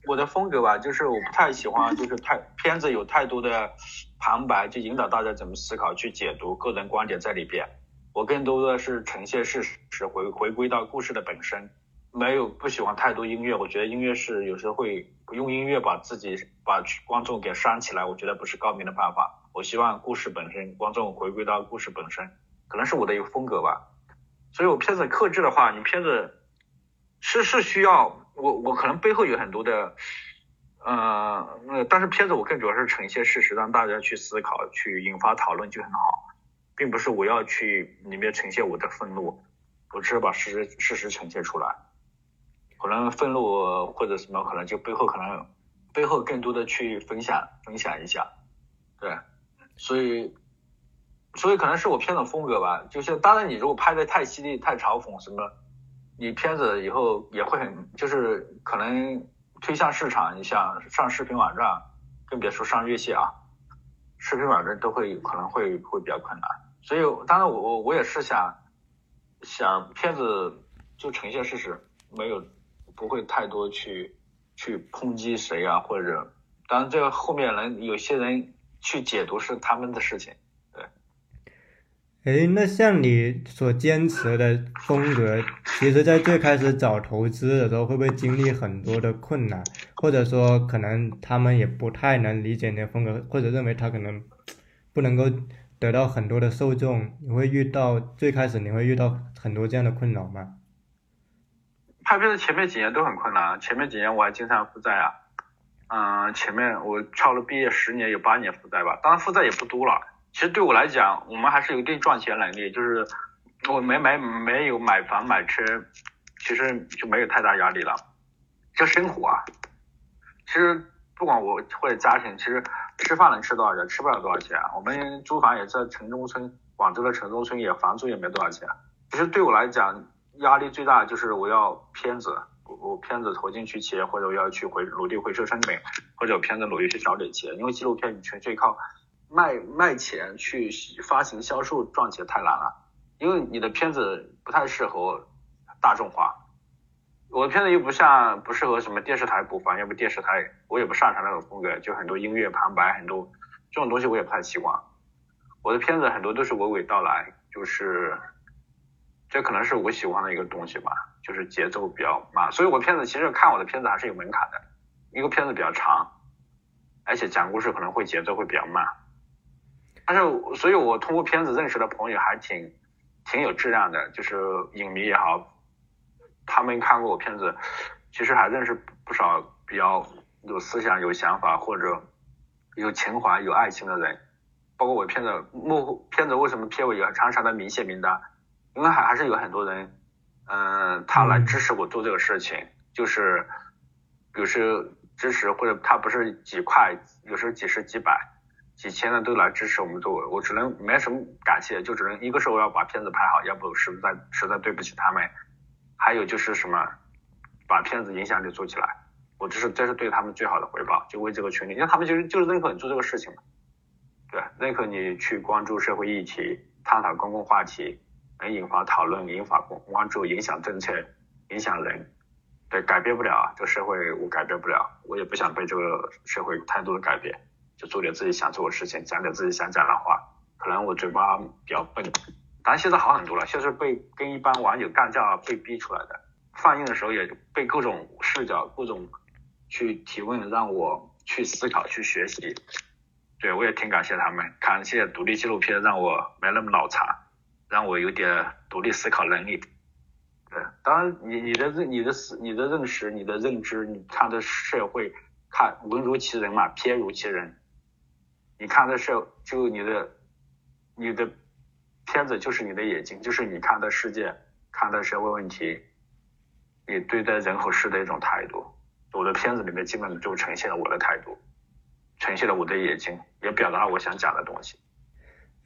我的风格吧，就是我不太喜欢，就是太片子有太多的旁白，就引导大家怎么思考、去解读个人观点在里边。我更多的是呈现事实，回回归到故事的本身。没有不喜欢太多音乐，我觉得音乐是有时候会用音乐把自己把观众给煽起来，我觉得不是高明的办法。我希望故事本身，观众回归到故事本身，可能是我的一个风格吧。所以我片子克制的话，你片子是是需要我我可能背后有很多的，呃，但是片子我更主要是呈现事实，让大家去思考，去引发讨论就很好，并不是我要去里面呈现我的愤怒，我只是把事实事实呈现出来，可能愤怒或者什么，可能就背后可能背后更多的去分享分享一下，对，所以。所以可能是我片子风格吧，就是当然你如果拍的太犀利、太嘲讽什么，你片子以后也会很，就是可能推向市场，你像上视频网站，更别说上院线啊，视频网站都会可能会会比较困难。所以当然我我我也是想想片子就呈现事实，没有不会太多去去抨击谁啊，或者当然这个后面人有些人去解读是他们的事情。对哎，那像你所坚持的风格，其实，在最开始找投资的时候，会不会经历很多的困难？或者说，可能他们也不太能理解你的风格，或者认为他可能不能够得到很多的受众？你会遇到最开始你会遇到很多这样的困扰吗？拍片的前面几年都很困难，前面几年我还经常负债啊，嗯，前面我超了毕业十年有八年负债吧，当然负债也不多了。其实对我来讲，我们还是有一定赚钱能力，就是我没没没有买房买车，其实就没有太大压力了。这生活啊，其实不管我或者家庭，其实吃饭能吃多少钱，吃不了多少钱。我们租房也在城中村，广州的城中村也房租也没多少钱。其实对我来讲，压力最大就是我要片子，我我片子投进去钱，或者我要去回努力回收成本，或者片子努力去找点钱，因为纪录片你纯粹靠。卖卖钱去发行销售赚钱太难了，因为你的片子不太适合大众化，我的片子又不像不适合什么电视台播放，要不电视台我也不擅长那种风格，就很多音乐旁白，很多这种东西我也不太习惯。我的片子很多都是娓娓道来，就是这可能是我喜欢的一个东西吧，就是节奏比较慢。所以我片子其实看我的片子还是有门槛的，一个片子比较长，而且讲故事可能会节奏会比较慢。但是，所以我通过片子认识的朋友还挺挺有质量的，就是影迷也好，他们看过我片子，其实还认识不少比较有思想、有想法或者有情怀、有爱情的人。包括我片子幕后片子为什么片尾有长长的明谢名单？因为还还是有很多人，嗯，他来支持我做这个事情，就是有时支持或者他不是几块，有时候几十几百。几千的都来支持我们做，我只能没什么感谢，就只能一个是我要把片子拍好，要不实在实在对不起他们。还有就是什么，把片子影响力做起来，我这是这是对他们最好的回报，就为这个群体，因为他们就是就是认可你做这个事情嘛，对，认可你去关注社会议题，探讨公共话题，能引发讨论，引发关关注，影响政策，影响人，对，改变不了啊这个社会，我改变不了，我也不想被这个社会太多的改变。就做点自己想做的事情，讲点自己想讲的话。可能我嘴巴比较笨，但现在好很多了。现在被跟一般网友干架被逼出来的。放映的时候也被各种视角、各种去提问，让我去思考、去学习。对我也挺感谢他们，感谢独立纪录片让我没那么脑残，让我有点独立思考能力。对，当然你你的认、你的思、你的认识、你的认知，你看的社会，看文如其人嘛，偏如其人。你看的是，就你的，你的片子就是你的眼睛，就是你看的世界，看的社会问题，你对待人和事的一种态度。我的片子里面基本就呈现了我的态度，呈现了我的眼睛，也表达了我想讲的东西。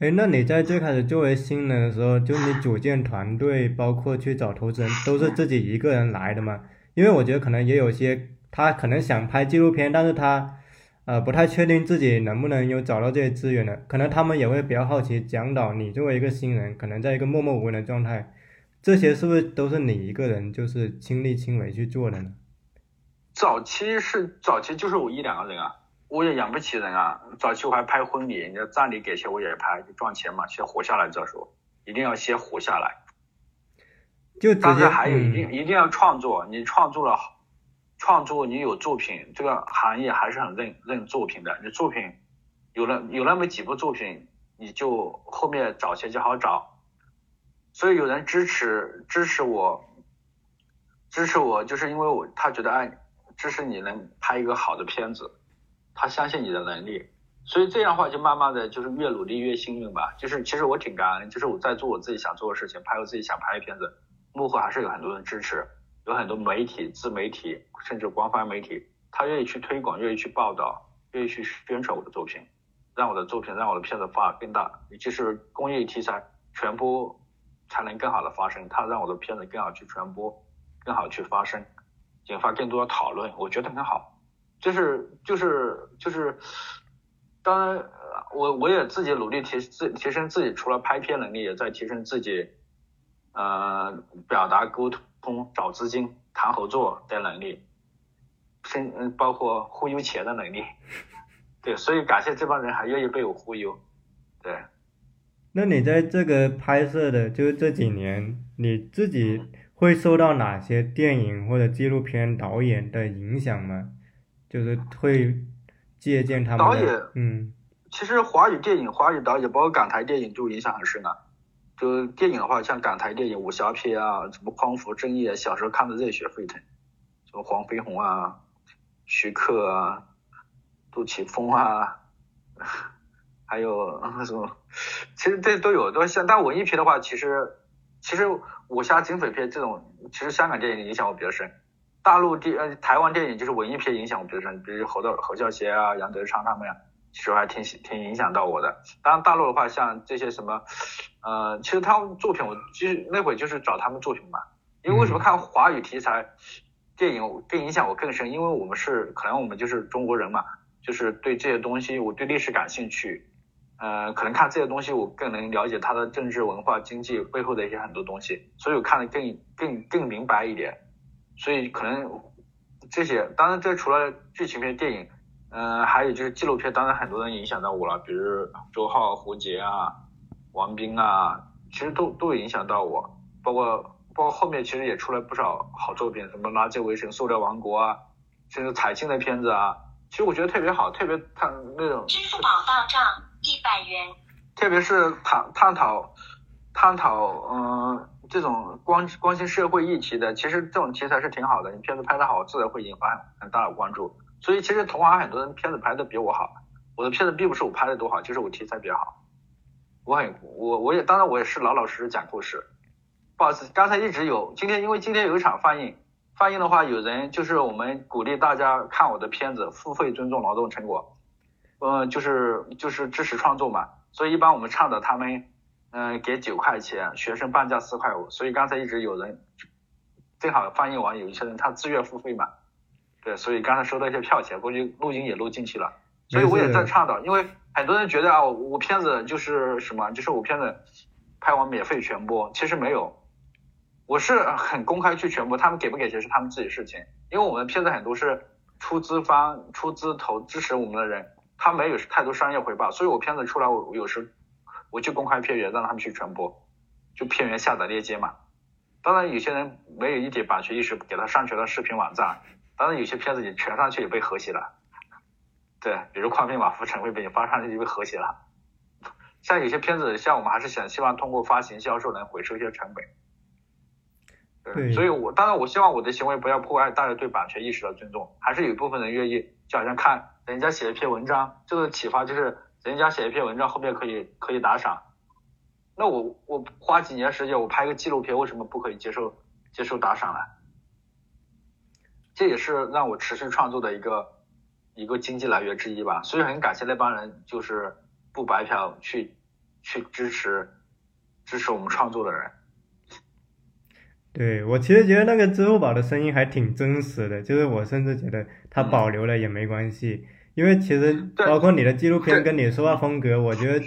哎，那你在最开始作为新人的时候，就你组建团队，包括去找投资人，都是自己一个人来的吗？因为我觉得可能也有些他可能想拍纪录片，但是他。呃，不太确定自己能不能有找到这些资源的，可能他们也会比较好奇。讲导，你作为一个新人，可能在一个默默无闻的状态，这些是不是都是你一个人就是亲力亲为去做的呢？早期是早期就是我一两个人啊，我也养不起人啊。早期我还拍婚礼，人家葬礼给钱我也拍，就赚钱嘛，先活下来再说，一定要先活下来。就当然还有一定一定要创作，你创作了。创作你有作品，这个行业还是很认认作品的。你作品有了有那么几部作品，你就后面找钱就好找。所以有人支持支持我，支持我就是因为我他觉得哎，支持你能拍一个好的片子，他相信你的能力。所以这样的话就慢慢的就是越努力越幸运吧。就是其实我挺感恩，就是我在做我自己想做的事情，拍我自己想拍的片子，幕后还是有很多人支持。有很多媒体、自媒体，甚至官方媒体，他愿意去推广，愿意去报道，愿意去宣传我的作品，让我的作品，让我的片子发更大。就是公益题材传播才能更好的发生，他让我的片子更好去传播，更好去发声，引发更多的讨论，我觉得很好。就是就是就是，当然我我也自己努力提自提升自己，除了拍片能力，也在提升自己，呃，表达沟通。找资金、谈合作的能力，甚嗯包括忽悠钱的能力，对，所以感谢这帮人还愿意被我忽悠，对。那你在这个拍摄的，就是这几年，你自己会受到哪些电影或者纪录片导演的影响吗？就是会借鉴他们导演，嗯，其实华语电影、华语导演，包括港台电影，就影响很深啊。就电影的话，像港台电影武侠片啊，什么匡扶正义啊，小时候看的热血沸腾，什么黄飞鸿啊、徐克啊、杜琪峰啊，还有什么，其实这都有，都像。但文艺片的话，其实其实武侠警匪片这种，其实香港电影影响我比较深，大陆电呃台湾电影就是文艺片影响我比较深，比如侯道侯孝贤啊、杨德昌他们呀。其实还挺挺影响到我的。当然大陆的话，像这些什么，呃，其实他们作品我其实那会就是找他们作品嘛。因为为什么看华语题材电影更影响我更深？因为我们是可能我们就是中国人嘛，就是对这些东西，我对历史感兴趣，呃，可能看这些东西我更能了解它的政治、文化、经济背后的一些很多东西，所以我看得更更更明白一点。所以可能这些，当然这除了剧情片电影。嗯，还有就是纪录片，当然很多人影响到我了，比如周浩、胡杰啊、王斌啊，其实都都有影响到我，包括包括后面其实也出来不少好作品，什么《垃圾围城》《塑料王国》啊，甚至彩青的片子啊，其实我觉得特别好，特别他那种。支付宝到账一百元。特别是探探讨探讨嗯这种关关心社会议题的，其实这种题材是挺好的，你片子拍得好，自然会引发很大的关注。所以其实同行很多人片子拍的比我好，我的片子并不是我拍的多好，就是我题材比较好。我很我我也当然我也是老老实实讲故事。不好意思，刚才一直有今天因为今天有一场放映，放映的话有人就是我们鼓励大家看我的片子，付费尊重劳动成果，嗯就是就是支持创作嘛。所以一般我们倡导他们嗯给九块钱，学生半价四块五。所以刚才一直有人正好放映完，有一些人他自愿付费嘛。对，所以刚才收到一些票钱，估计录音也录进去了，所以我也在倡导，因为很多人觉得啊，我片子就是什么，就是我片子拍完免费全播，其实没有，我是很公开去全播，他们给不给钱是他们自己事情，因为我们片子很多是出资方出资投支持我们的人，他没有太多商业回报，所以我片子出来，我有时我就公开片源让他们去传播，就片源下载链接嘛，当然有些人没有一点版权意识，给他上传到视频网站。当然，有些片子你传上去也被和谐了，对，比如《狂兵马浮城》会被你发上去就被和谐了。像有些片子，像我们还是想希望通过发行销售能回收一些成本。对，所以我当然我希望我的行为不要破坏大家对版权意识的尊重，还是有一部分人愿意，就好像看人家写一篇文章，这个启发就是人家写一篇文章后面可以可以打赏，那我我花几年时间我拍个纪录片，为什么不可以接受接受打赏呢？这也是让我持续创作的一个一个经济来源之一吧，所以很感谢那帮人，就是不白嫖去去支持支持我们创作的人。对我其实觉得那个支付宝的声音还挺真实的，就是我甚至觉得它保留了也没关系，因为其实包括你的纪录片跟你说话风格，我觉得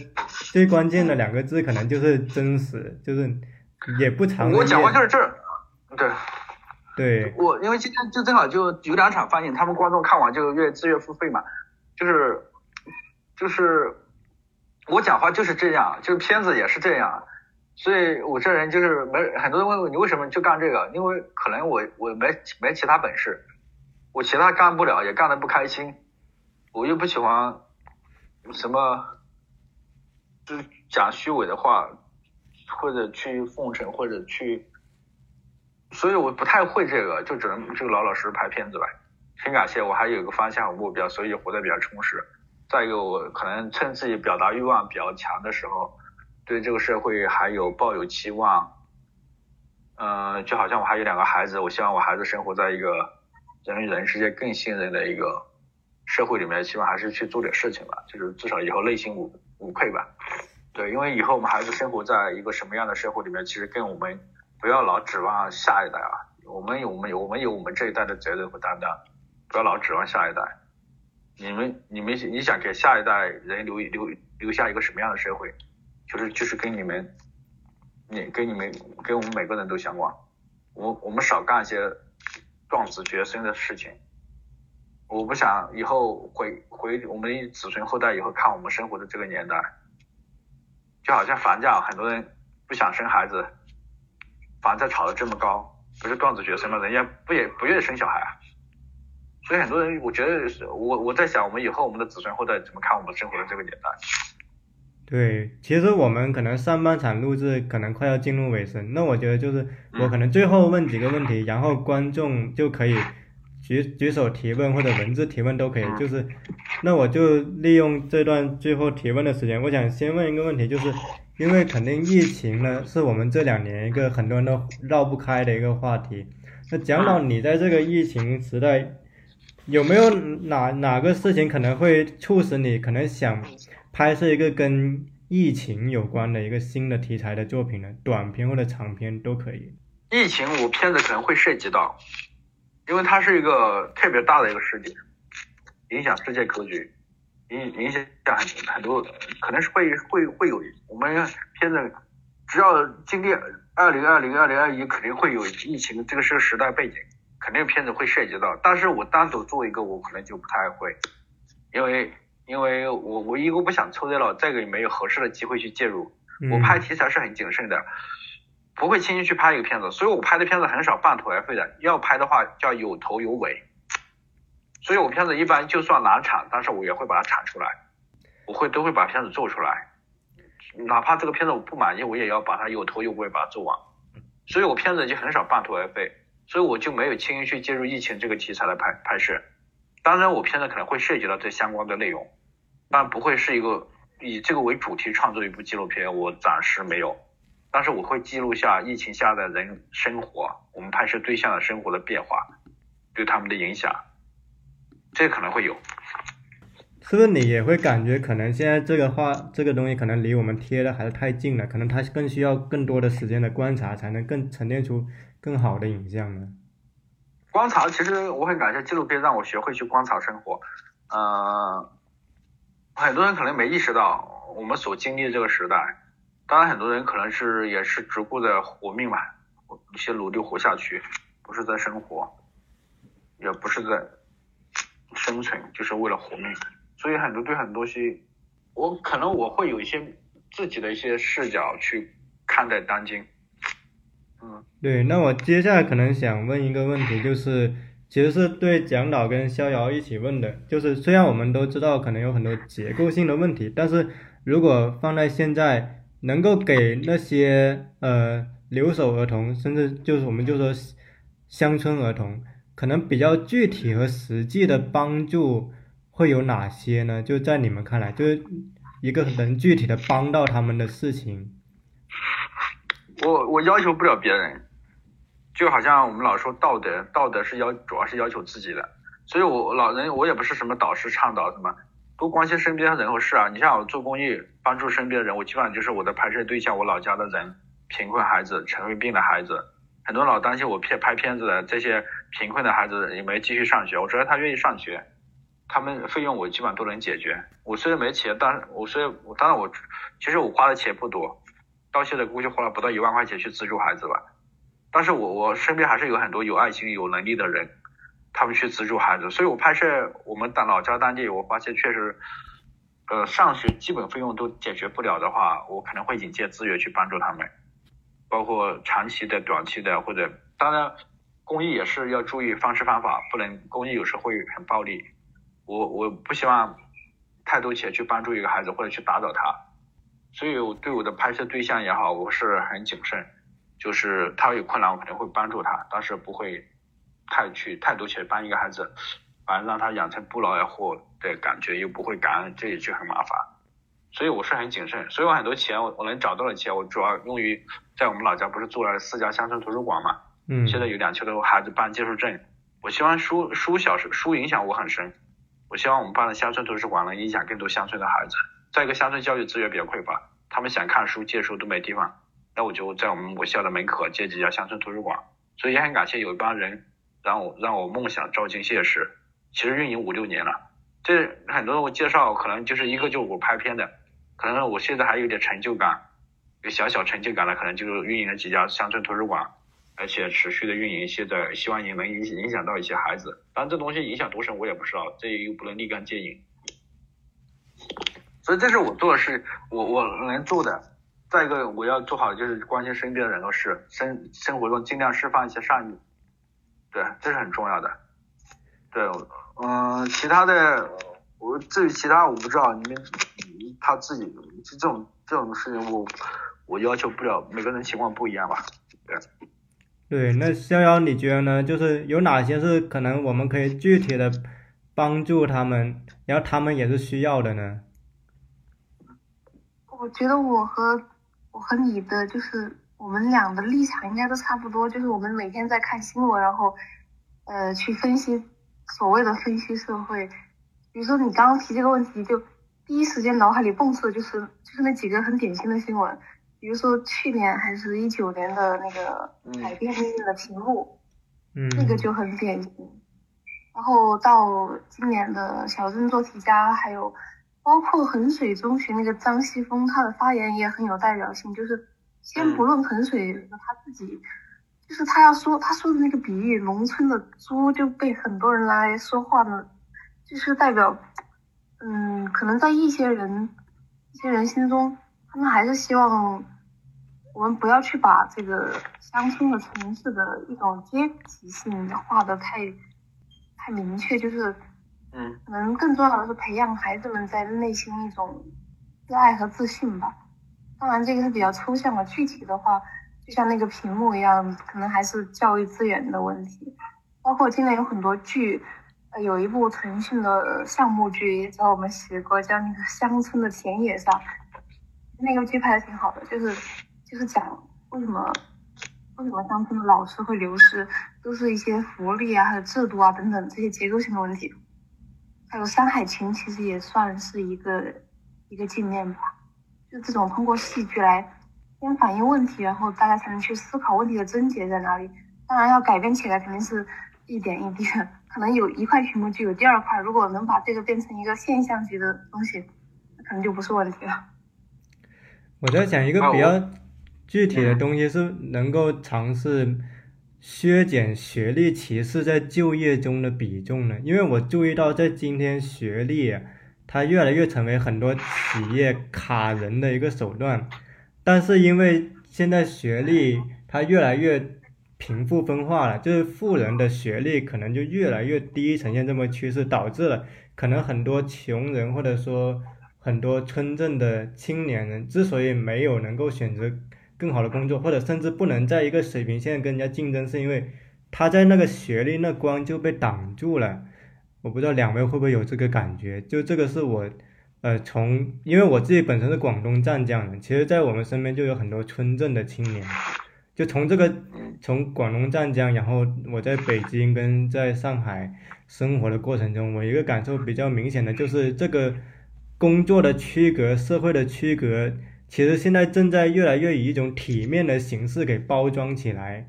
最关键的两个字可能就是真实，就是也不长。我讲话就是这，对。对，我因为今天就正好就有两场放映，他们观众看完就越自愿付费嘛，就是就是我讲话就是这样，就是片子也是这样，所以我这人就是没很多人问我你为什么就干这个，因为可能我我没没其他本事，我其他干不了也干得不开心，我又不喜欢什么就是讲虚伪的话，或者去奉承或者去。所以我不太会这个，就只能就老老实实拍片子吧。挺感谢，我还有一个方向和目标，所以活得比较充实。再一个，我可能趁自己表达欲望比较强的时候，对这个社会还有抱有期望。嗯，就好像我还有两个孩子，我希望我孩子生活在一个人与人之间更信任的一个社会里面，希望还是去做点事情吧，就是至少以后内心无无愧吧。对，因为以后我们孩子生活在一个什么样的社会里面，其实跟我们。不要老指望下一代啊！我们有我们有我们有我们这一代的责任和担当，不要老指望下一代。你们你们你想给下一代人留留留下一个什么样的社会？就是就是跟你们，你跟你们跟我们每个人都相关。我我们少干一些断子绝孙的事情。我不想以后回回我们子孙后代以后看我们生活的这个年代，就好像房价，很多人不想生孩子。房价炒得这么高，不是断子绝孙吗？人家不也不愿意生小孩啊？所以很多人，我觉得我我在想，我们以后我们的子孙后代怎么看我们生活的这个年代？对，其实我们可能上半场录制可能快要进入尾声，那我觉得就是我可能最后问几个问题，然后观众就可以举举手提问或者文字提问都可以。就是，那我就利用这段最后提问的时间，我想先问一个问题，就是。因为肯定疫情呢，是我们这两年一个很多人都绕不开的一个话题。那蒋导，你在这个疫情时代，有没有哪哪个事情可能会促使你可能想拍摄一个跟疫情有关的一个新的题材的作品呢？短片或者长片都可以。疫情，我片子可能会涉及到，因为它是一个特别大的一个事件，影响世界格局。影影响很很多，可能是会会会有我们片子，只要经历二零二零二零二一，肯定会有疫情，这个是个时代背景，肯定片子会涉及到。但是我单独做一个，我可能就不太会，因为因为我我一个不想凑热闹，再一个也没有合适的机会去介入。我嗯拍题材是很谨慎的，不会轻易去拍一个片子，所以我拍的片子很少半途而废的，要拍的话叫有头有尾。所以我片子一般就算难产，但是我也会把它产出来，我会都会把片子做出来，哪怕这个片子我不满意，我也要把它有头有尾把它做完。所以我片子就很少半途而废，所以我就没有轻易去介入疫情这个题材的拍拍摄。当然，我片子可能会涉及到这相关的内容，但不会是一个以这个为主题创作一部纪录片，我暂时没有。但是我会记录下疫情下的人生活，我们拍摄对象的生活的变化，对他们的影响，这可能会有。是不是你也会感觉可能现在这个话这个东西可能离我们贴的还是太近了，可能它更需要更多的时间的观察，才能更沉淀出更好的影像呢？观察，其实我很感谢纪录片让我学会去观察生活。呃，很多人可能没意识到我们所经历的这个时代，当然很多人可能是也是只顾着活命嘛，一些努力活下去，不是在生活，也不是在生存，就是为了活命。所以很多对很多东西，我可能我会有一些自己的一些视角去看待当今。嗯。对，那我接下来可能想问一个问题，就是其实是对蒋导跟逍遥一起问的，就是虽然我们都知道可能有很多结构性的问题，但是如果放在现在，能够给那些呃留守儿童，甚至就是我们就说乡村儿童，可能比较具体和实际的帮助会有哪些呢？就在你们看来，就是一个能具体的帮到他们的事情。我我要求不了别人，就好像我们老说道德，道德是要主要是要求自己的，所以我老人我也不是什么导师倡导什么，多关心身边的人和事啊。你像我做公益，帮助身边的人，我基本上就是我的拍摄对象，我老家的人，贫困孩子、尘肺病的孩子，很多老担心我片拍片子的这些贫困的孩子有没继续上学，我只要他愿意上学，他们费用我基本上都能解决。我虽然没钱，但是我虽然我当然我其实我花的钱不多。到现在估计花了不到一万块钱去资助孩子吧，但是我我身边还是有很多有爱心、有能力的人，他们去资助孩子，所以我拍摄我们当老家当地，我发现确实，呃，上学基本费用都解决不了的话，我可能会引荐资源去帮助他们，包括长期的、短期的，或者当然公益也是要注意方式方法，不能公益有时候会很暴力，我我不希望太多钱去帮助一个孩子或者去打扰他。所以我对我的拍摄对象也好，我是很谨慎，就是他有困难我肯定会帮助他，但是不会太去太多钱帮一个孩子，反正让他养成不劳而获的感觉，又不会感恩，这也就很麻烦。所以我是很谨慎，所以我很多钱我我能找到的钱，我主要用于在我们老家不是做了四家乡村图书馆嘛，嗯，现在有两千多个孩子办借书证，我希望书书小书影响我很深，我希望我们办的乡村图书馆能影响更多乡村的孩子。再一个，乡村教育资源比较匮乏，他们想看书、借书都没地方。那我就在我们我校的门口建几家乡村图书馆，所以也很感谢有一帮人让我让我梦想照进现实。其实运营五六年了，这很多人我介绍可能就是一个就我拍片的，可能我现在还有点成就感，有小小成就感了，可能就是运营了几家乡村图书馆，而且持续的运营，现在希望也能影影响到一些孩子。但这东西影响多深我也不知道，这又不能立竿见影。所以这是我做的事，我我能做的。再一个，我要做好就是关心身边的人和事，生生活中尽量释放一些善意，对，这是很重要的。对，嗯，其他的，我至于其他我不知道，你们他自己这种这种事情，我我要求不了，每个人情况不一样吧。对。对，那逍遥你觉得呢？就是有哪些是可能我们可以具体的帮助他们，然后他们也是需要的呢？我觉得我和我和你的就是我们俩的立场应该都差不多，就是我们每天在看新闻，然后呃去分析所谓的分析社会。比如说你刚刚提这个问题，就第一时间脑海里蹦出的就是就是那几个很典型的新闻，比如说去年还是一九年的那个改变命运的题目，嗯，那个就很典型。然后到今年的小镇做题家，还有。包括衡水中学那个张西峰，他的发言也很有代表性。就是先不论衡水他自己，就是他要说他说的那个比喻，农村的猪就被很多人来说话呢，就是代表嗯，可能在一些人一些人心中，他们还是希望我们不要去把这个乡村和城市的一种阶级性画的太太明确，就是嗯可能更重要的是培养孩子们在内心一种自爱和自信吧。当然，这个是比较抽象的，具体的话，就像那个屏幕一样，可能还是教育资源的问题。包括今年有很多剧，呃，有一部腾讯的项目剧也找我们写过，叫那个《乡村的田野上》，那个剧拍的挺好的，就是就是讲为什么为什么乡村的老师会流失，都是一些福利啊、还有制度啊等等这些结构性的问题。还有《山海情》其实也算是一个一个镜面吧，就这种通过戏剧来先反映问题，然后大家才能去思考问题的症结在哪里。当然要改变起来肯定是一点一滴的，可能有一块屏幕就有第二块，如果能把这个变成一个现象级的东西，那可能就不是问题了。我在想一个啊比较具体的东西是能够尝试削减学历歧视在就业中的比重呢？因为我注意到在今天学历啊，它越来越成为很多企业卡人的一个手段，但是因为现在学历它越来越贫富分化了，就是富人的学历可能就越来越低，呈现这么趋势，导致了可能很多穷人或者说很多村镇的青年人之所以没有能够选择更好的工作，或者甚至不能在一个水平线跟人家竞争，是因为他在那个学历那关就被挡住了。我不知道两位会不会有这个感觉？就这个是我，呃，从因为我自己本身是广东湛江人，其实在我们身边就有很多村镇的青年，就从这个从广东湛江，然后我在北京跟在上海生活的过程中，我一个感受比较明显的就是这个工作的区隔、社会的区隔，其实现在正在越来越以一种体面的形式给包装起来，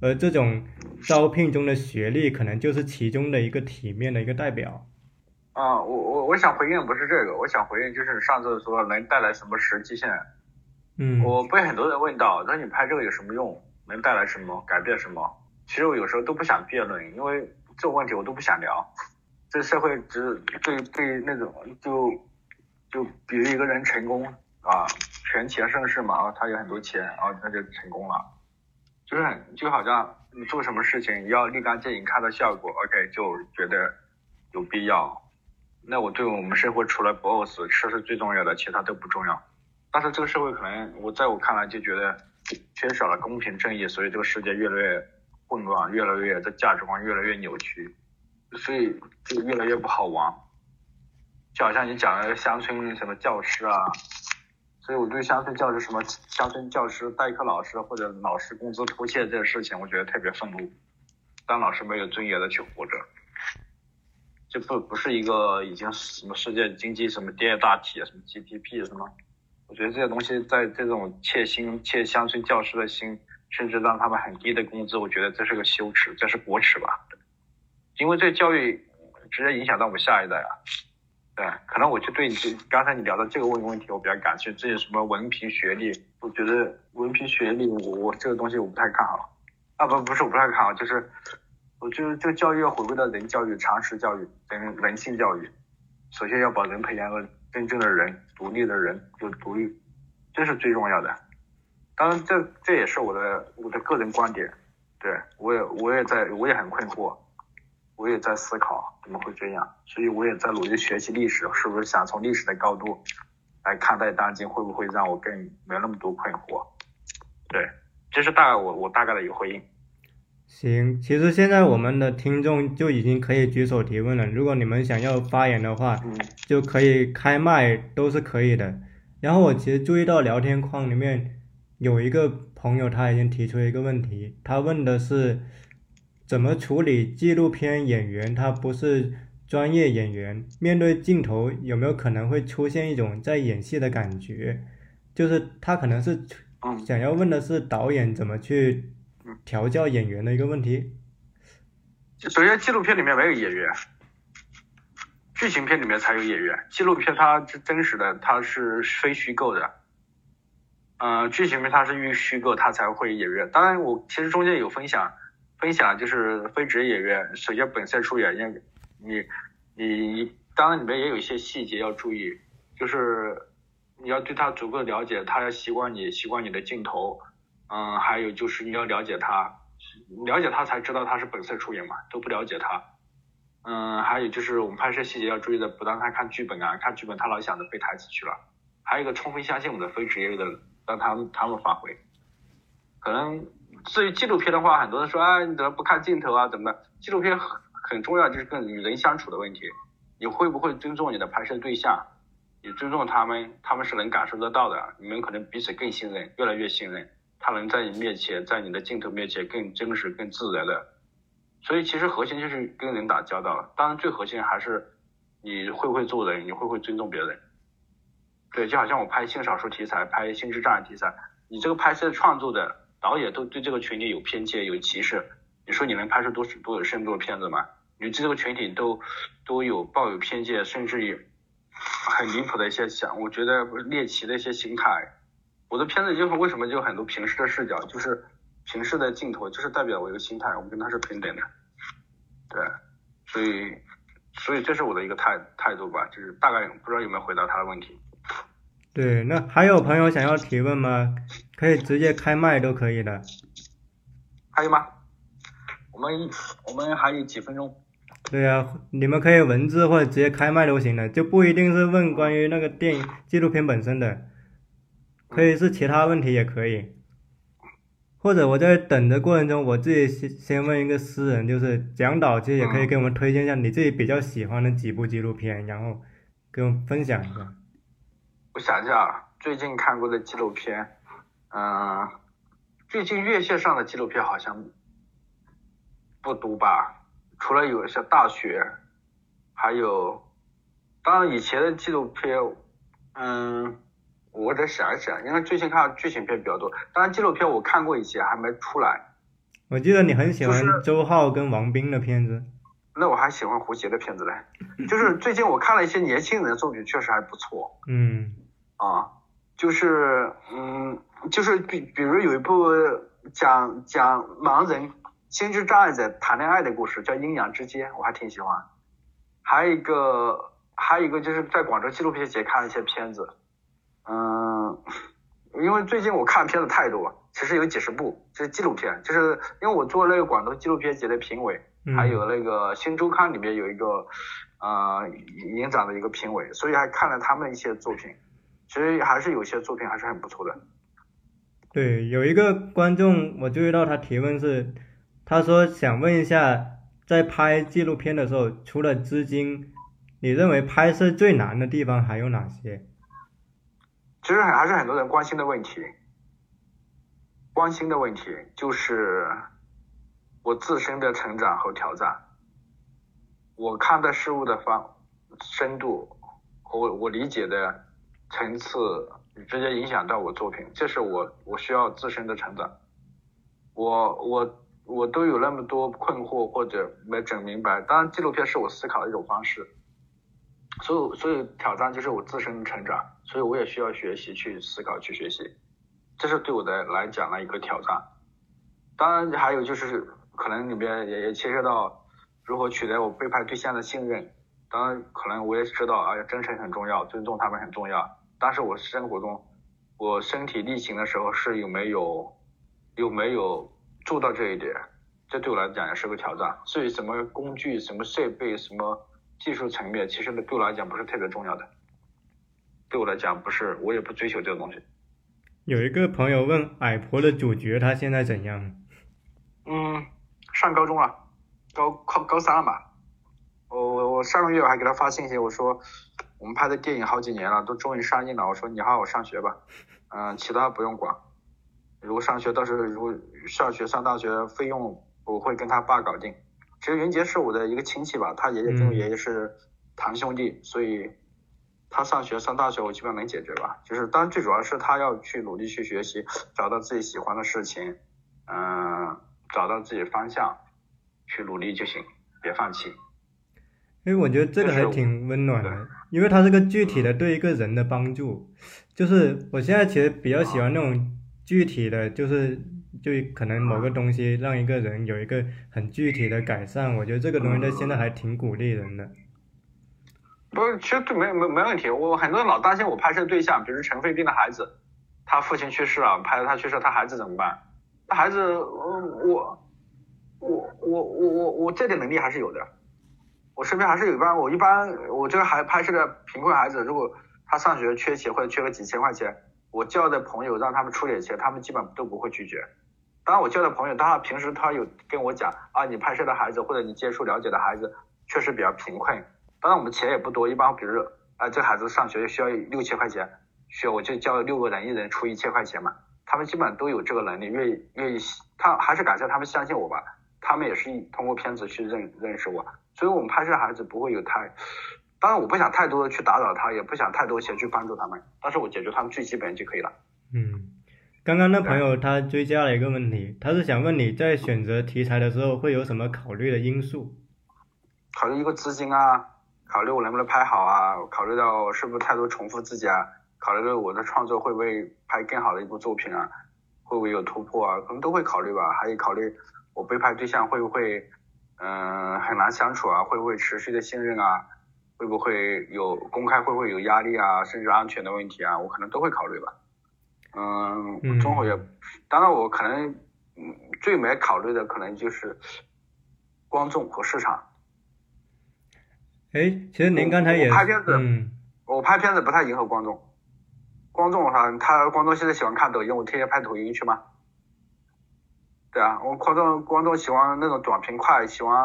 而这种招聘中的学历可能就是其中的一个体面的一个代表。啊，我我我想回应不是这个，我想回应就是上次说能带来什么实际性。嗯，我被很多人问到，说你拍这个有什么用？能带来什么？改变什么？其实我有时候都不想辩论，因为这种问题我都不想聊。这社会只对对那种就就比如一个人成功啊，权钱盛世嘛，啊，他有很多钱，啊，他就成功了，就是就好像你做什么事情要立竿见影看到效果，OK 就觉得有必要。那我对我们生活除了不饿死吃是最重要的，其他都不重要。但是这个社会可能我在我看来就觉得缺少了公平正义，所以这个世界越来越混乱，越来越这价值观越来越扭曲，所以就越来越不好玩。就好像你讲的乡村什么教师啊，所以我对乡村教师什么乡村教师代课老师或者老师工资拖欠这个事情，我觉得特别愤怒。当老师没有尊严的去活着，这不不是一个已经什么世界经济什么第二大体什么 GDP 什么。我觉得这些东西在这种切心、切乡村教师的心，甚至让他们很低的工资，我觉得这是个羞耻，这是国耻吧。因为这教育直接影响到我们下一代啊。对，可能我就对你这刚才你聊的这个问问题我比较感兴趣，这些什么文凭学历，我觉得文凭学历我我这个东西我不太看好。啊不不是我不太看好，就是我觉得这个教育要回归到人教育、常识教育人人性教育，首先要把人培养个真正的人，独立的人，就独立，这是最重要的。当然这这也是我的我的个人观点，对我也我也在我也很困惑。我也在思考怎么会这样，所以我也在努力学习历史，是不是想从历史的高度来看待当今，会不会让我更没那么多困惑？对，这是大概我我大概的一个回应。行，其实现在我们的听众就已经可以举手提问了，如果你们想要发言的话，嗯就可以开麦，都是可以的。然后我其实注意到聊天框里面有一个朋友他已经提出了一个问题，他问的是。怎么处理纪录片演员？他不是专业演员，面对镜头有没有可能会出现一种在演戏的感觉？就是他可能是想要问的是导演怎么去调教演员的一个问题。首先，纪录片里面没有演员，剧情片里面才有演员。纪录片它是真实的，它是非虚构的。嗯、剧情片它是预虚构，它才会演员。当然，我其实中间有分享。分享就是非职业演员，首先本色出演，因为你你当然里面也有一些细节要注意，就是你要对他足够了解，他要习惯你，习惯你的镜头，嗯，还有就是你要了解他，了解他才知道他是本色出演嘛，都不了解他，嗯，还有就是我们拍摄细节要注意的，不让他看剧本啊，看剧本他老想着背台词去了，还有一个充分相信我们的非职业的，让他们他们发挥，可能至于纪录片的话，很多人说啊，你怎么不看镜头啊，怎么的？纪录片很很重要，就是跟与人相处的问题。你会不会尊重你的拍摄对象？你尊重他们，他们是能感受得到的。你们可能彼此更信任，越来越信任。他能在你面前，在你的镜头面前更真实、更自然的。所以其实核心就是跟人打交道。当然最核心还是你会不会做人，你会不会尊重别人。对，就好像我拍性少数题材、拍心智障碍题材，你这个拍摄创作的导演都对这个群体有偏见、有歧视，你说你能拍出多多有深度的片子吗？你对这个群体都都有抱有偏见，甚至于很离谱的一些想，我觉得猎奇的一些心态。我的片子就是为什么就很多平视的视角，就是平视的镜头，就是代表我一个心态，我跟他是平等的。对，所以所以这是我的一个态态度吧，就是大概不知道有没有回答他的问题。对，那还有朋友想要提问吗？可以直接开麦都可以的。还有吗？我们我们还有几分钟。对呀，你们可以文字或者直接开麦都行的，就不一定是问关于那个电影纪录片本身的，可以是其他问题也可以。或者我在等的过程中，我自己先先问一个私人，就是蒋导，其实也可以给我们推荐一下你自己比较喜欢的几部纪录片，然后跟我们分享一下。我想一下，最近看过的纪录片，嗯，最近院线上的纪录片好像不多吧。除了有一些大学，还有，当然以前的纪录片，嗯，我得想一想，因为最近看剧情片比较多。当然纪录片我看过一些，还没出来。我记得你很喜欢周浩跟王斌的片子。那我还喜欢胡杰的片子嘞。就是最近我看了一些年轻人的作品，确实还不错。嗯。啊，就是嗯，就是比比如有一部讲讲盲人。心智障碍者谈恋爱的故事叫《阴阳之间》，我还挺喜欢。还有一个，还有一个就是在广州纪录片节看了一些片子。嗯，因为最近我看片子太多，其实有几十部，就是纪录片。就是因为我做那个广州纪录片节的评委，还有那个新周刊里面有一个呃影展的一个评委，所以还看了他们一些作品。其实还是有些作品还是很不错的。对，有一个观众我注意到他提问是。他说想问一下，在拍纪录片的时候，除了资金，你认为拍摄最难的地方还有哪些？其实还是很多人关心的问题，关心的问题就是我自身的成长和挑战，我看待事物的方深度和我理解的层次，直接影响到我作品，这是我我需要自身的成长，我我。我都有那么多困惑或者没整明白，当然纪录片是我思考的一种方式，所以所以挑战就是我自身成长，所以我也需要学习去思考去学习，这是对我的来讲的一个挑战。当然还有就是可能里面也也牵涉到如何取得我被拍对象的信任，当然可能我也知道啊，真诚很重要，尊重他们很重要，但是我生活中我身体力行的时候是有没有有没有。做到这一点，这对我来讲也是个挑战。至于什么工具、什么设备、什么技术层面，其实对我来讲不是特别重要的。对我来讲，不是，我也不追求这个东西。有一个朋友问矮婆的主角他现在怎样？嗯，上高中了，高高高三了吧？我我我上个月我还给他发信息，我说我们拍的电影好几年了，都终于上映了。我说你好好上学吧，嗯，其他不用管。如果上学，到时候如果上学上大学费用，我会跟他爸搞定。其实云杰是我的一个亲戚吧，他爷爷跟我爷爷是堂兄弟，所以他上学上大学我基本上能解决吧。就是，当然最主要是他要去努力去学习，找到自己喜欢的事情，嗯，找到自己的方向，去努力就行，别放弃。哎，我觉得这个还挺温暖的，因为它是个具体的对一个人的帮助。就是我现在其实比较喜欢那种。具体的就是，就可能某个东西让一个人有一个很具体的改善，我觉得这个东西在现在还挺鼓励人的。不是，其实对没没没问题。我很多人老担心我拍摄对象，比如陈飞斌的孩子，他父亲去世了，拍他去世，他孩子怎么办？他孩子，呃我我我我我我这点能力还是有的。我身边还是有一般，我一般我这个孩拍摄的贫困孩子，如果他上学缺钱或者缺个几千块钱，我叫的朋友让他们出点钱，他们基本都不会拒绝。当然，我交的朋友，他平时他有跟我讲啊，你拍摄的孩子或者你接触了解的孩子确实比较贫困。当然我们钱也不多，一般比如啊，这孩子上学需要六千块钱，需要我就叫六个人，一人出一千块钱嘛。他们基本上都有这个能力，愿意愿意，他还是感谢他们相信我吧。他们也是通过片子去认认识我，所以我们拍摄孩子不会有太，当然我不想太多的去打扰他，也不想太多钱去帮助他们，但是我解决他们最基本就可以了。嗯，刚刚那朋友他追加了一个问题，他是想问你在选择题材的时候会有什么考虑的因素？考虑一个资金啊，考虑我能不能拍好啊，考虑到是不是太多重复自己啊，考虑到我的创作会不会拍更好的一部作品啊，会不会有突破啊，可能都会考虑吧，还有考虑我被拍对象会不会嗯、很难相处啊，会不会持续的信任啊，会不会有公开会不会有压力啊，甚至安全的问题啊，我可能都会考虑吧。嗯，嗯综合也，当然我可能嗯最没考虑的可能就是观众和市场。哎，其实您刚才也我拍片子嗯我拍片子不太迎合观众，观众哈，他观众现在喜欢看抖音，我天天拍抖音去吗？对啊，我观众观众喜欢那种短平快，喜欢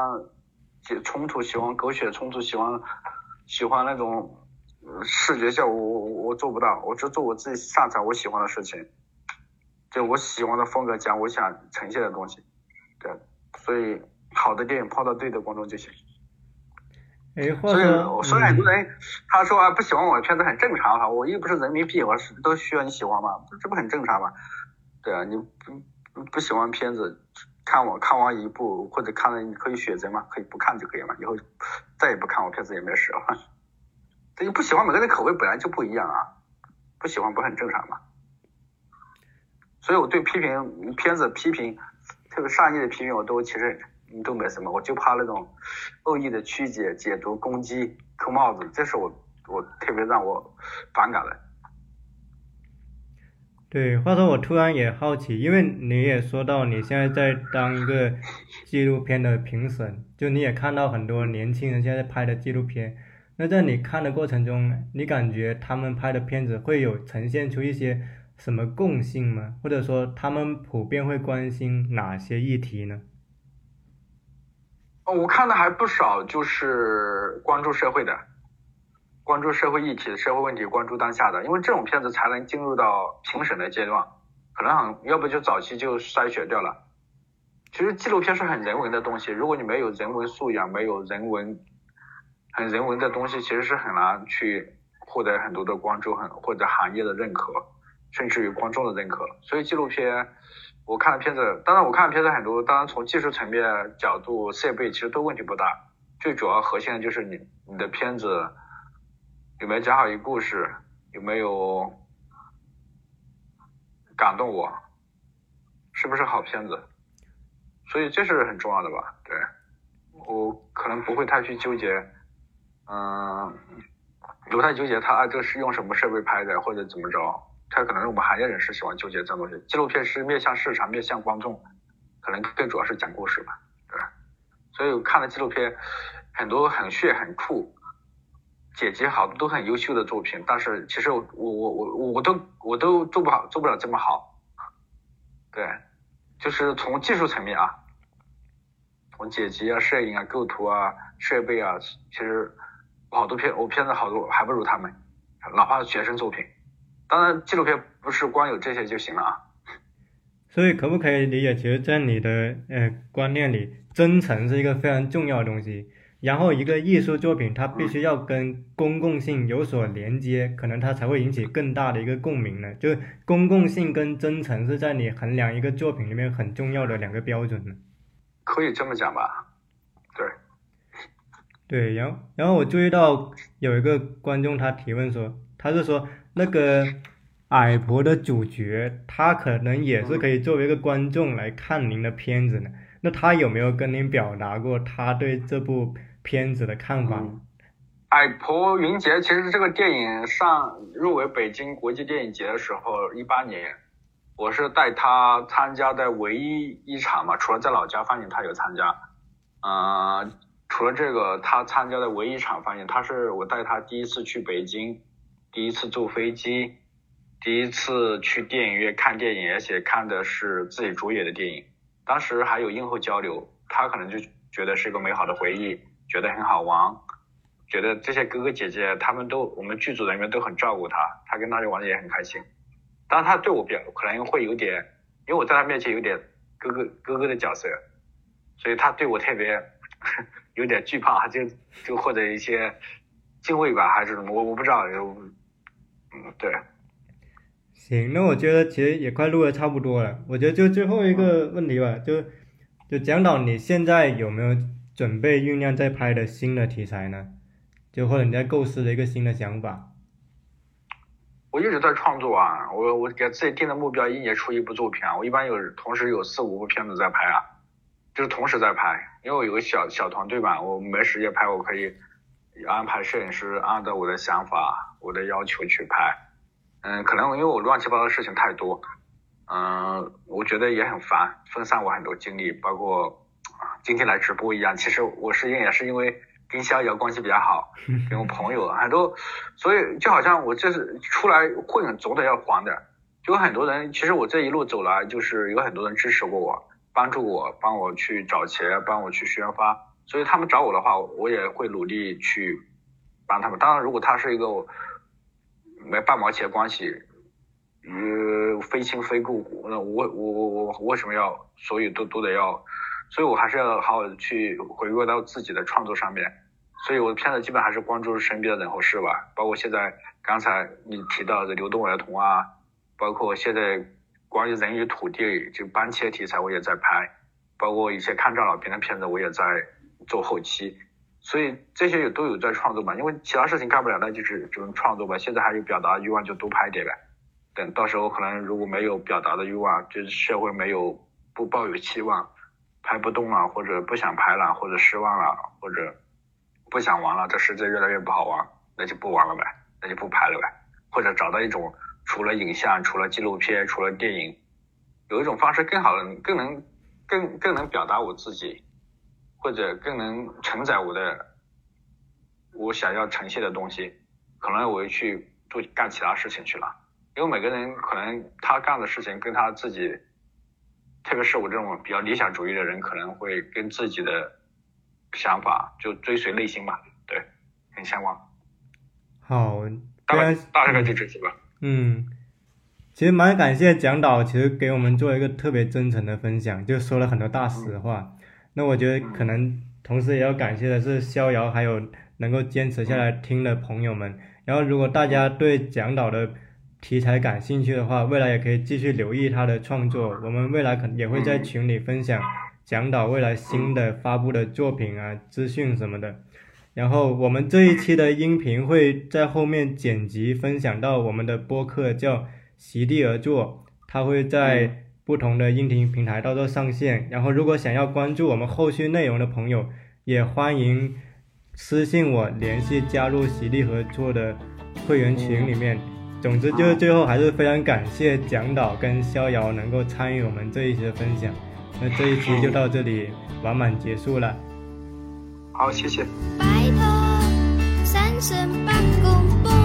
解冲突，喜欢狗血冲突，喜欢喜欢那种呃视觉效果，我我我做不到，我只做我自己擅长我喜欢的事情，就我喜欢的风格，讲我想呈现的东西，对，所以好的电影抛到对的观众就行。哎，话所以，所以很多嗯人他说啊不喜欢我的片子很正常哈，我又不是人民币，我是都需要你喜欢吗？这不很正常吗？对啊，你不不喜欢片子，看我看完一部或者看了你可以选择嘛，可以不看就可以嘛，以后再也不看我片子也没事了。这个不喜欢每个人口味本来就不一样啊，不喜欢不很正常嘛。所以我对批评片子批评，特别善意的批评我都其实都没什么，我就怕那种恶意的曲解、解读、攻击、扣帽子，这是我我特别让我反感的。对，话说我突然也好奇，因为你也说到你现在在当一个纪录片的评审，就你也看到很多年轻人现在拍的纪录片，那在你看的过程中，你感觉他们拍的片子会有呈现出一些什么共性吗？或者说他们普遍会关心哪些议题呢？哦我看的还不少，就是关注社会的，关注社会议题、社会问题，关注当下的，因为这种片子才能进入到评审的阶段，可能很要不就早期就筛选掉了。其实纪录片是很人文的东西，如果你没有人文素养，没有人文很人文的东西，其实是很难去获得很多的关注，很或者行业的认可，甚至于观众的认可。所以纪录片，我看的片子，当然我看的片子很多，当然从技术层面角度、设备其实都问题不大，最主要核心的就是你你的片子有没有讲好一个故事，有没有感动我，是不是好片子，所以这是很重要的吧？对，我可能不会太去纠结，嗯，不太纠结他啊，这是用什么设备拍的或者怎么着，他可能是我们行业人士喜欢纠结这东西。纪录片是面向市场、面向观众，可能更主要是讲故事吧，对。所以我看了纪录片，很多很炫、很酷，剪辑好多都很优秀的作品，但是其实我我我我我都我都做不好，做不了这么好。对，就是从技术层面啊，从剪辑啊、摄影啊、构图啊、设备啊，其实好多片我片子好多还不如他们，哪怕是学生作品。当然，纪录片不是光有这些就行了啊。所以可不可以理解，其实，在你的呃观念里，真诚是一个非常重要的东西。然后，一个艺术作品，它必须要跟公共性有所连接，可能它才会引起更大的一个共鸣呢。就是公共性跟真诚是在你衡量一个作品里面很重要的两个标准呢。可以这么讲吧？对，对，然后然后我注意到有一个观众他提问说，他是说那个矮婆的主角，他可能也是可以作为一个观众来看您的片子呢。那他有没有跟您表达过他对这部片子的看法？嗯海婆云杰其实这个电影上入围北京国际电影节的时候，一八年，我是带他参加的唯一一场嘛，除了在老家放映他有参加，嗯、除了这个他参加的唯一一场放映，他是我带他第一次去北京，第一次坐飞机，第一次去电影院看电影，而且看的是自己主演的电影，当时还有映后交流，他可能就觉得是一个美好的回忆，觉得很好玩。觉得这些哥哥姐姐他们都我们剧组人员都很照顾他，他跟大家玩的也很开心。当然他对我比较可能会有点，因为我在他面前有点哥哥哥哥的角色，所以他对我特别 有点惧怕，就就或者一些敬畏吧，还是什么，我我不知道，嗯对，行，那我觉得其实也快录的差不多了。我觉得就最后一个问题吧，就就讲到你现在有没有准备酝酿再拍的新的题材呢？就或者你在构思的一个新的想法？我一直在创作啊，我我给自己定的目标，一年出一部作品啊。我一般有同时有四五部片子在拍啊，就是同时在拍，因为我有个小小团队嘛，我没时间拍，我可以安排摄影师按照我的想法、我的要求去拍。嗯，可能因为我乱七八糟的事情太多，嗯，我觉得也很烦，分散我很多精力，包括啊今天来直播一样。其实我是因也是因为跟逍遥关系比较好，跟我朋友很多，所以就好像我这是出来混，总得要还的。就有很多人，其实我这一路走来，就是有很多人支持过我，帮助我，帮我去找钱，帮我去宣发。所以他们找我的话，我也会努力去帮他们。当然，如果他是一个没半毛钱关系，与，非亲非故，那我我我我为什么要所有都都得要？所以我还是要好好去回归到自己的创作上面。所以我的片子基本还是关注身边的人和事吧，包括现在刚才你提到的流动儿童啊，包括现在关于人与土地就搬迁题材我也在拍，包括一些抗战老兵的片子我也在做后期。所以这些也都有在创作嘛，因为其他事情干不了，那就是只能创作吧。现在还有表达欲望，就多拍点呗。等到时候可能如果没有表达的欲望，就是社会没有不抱有期望，拍不动了，或者不想拍了，或者失望了，或者不想玩了，这世界越来越不好玩，那就不玩了呗，那就不拍了呗。或者找到一种除了影像、除了纪录片、除了电影，有一种方式更好的、更能、更更能表达我自己。或者更能承载我的我想要呈现的东西，可能我会去做干其他事情去了。因为每个人可能他干的事情跟他自己，特别是我这种比较理想主义的人，可能会跟自己的想法就追随内心吧，对，很相关。好，大概大概就这些吧。嗯，其实蛮感谢蒋导，其实给我们做一个特别真诚的分享，就说了很多大实话。那我觉得可能同时也要感谢的是逍遥，还有能够坚持下来听的朋友们。然后如果大家对蒋导的题材感兴趣的话，未来也可以继续留意他的创作。我们未来可能也会在群里分享蒋导未来新的发布的作品啊、资讯什么的。然后我们这一期的音频会在后面剪辑分享到我们的播客，叫席地而坐，它会在不同的音频平台到时候上线。然后如果想要关注我们后续内容的朋友，也欢迎私信我联系加入席地合作的会员群里面。总之就是最后还是非常感谢蒋导跟逍遥能够参与我们这一期的分享。那这一期就到这里完满结束了。好，谢谢。擺脫生信不公。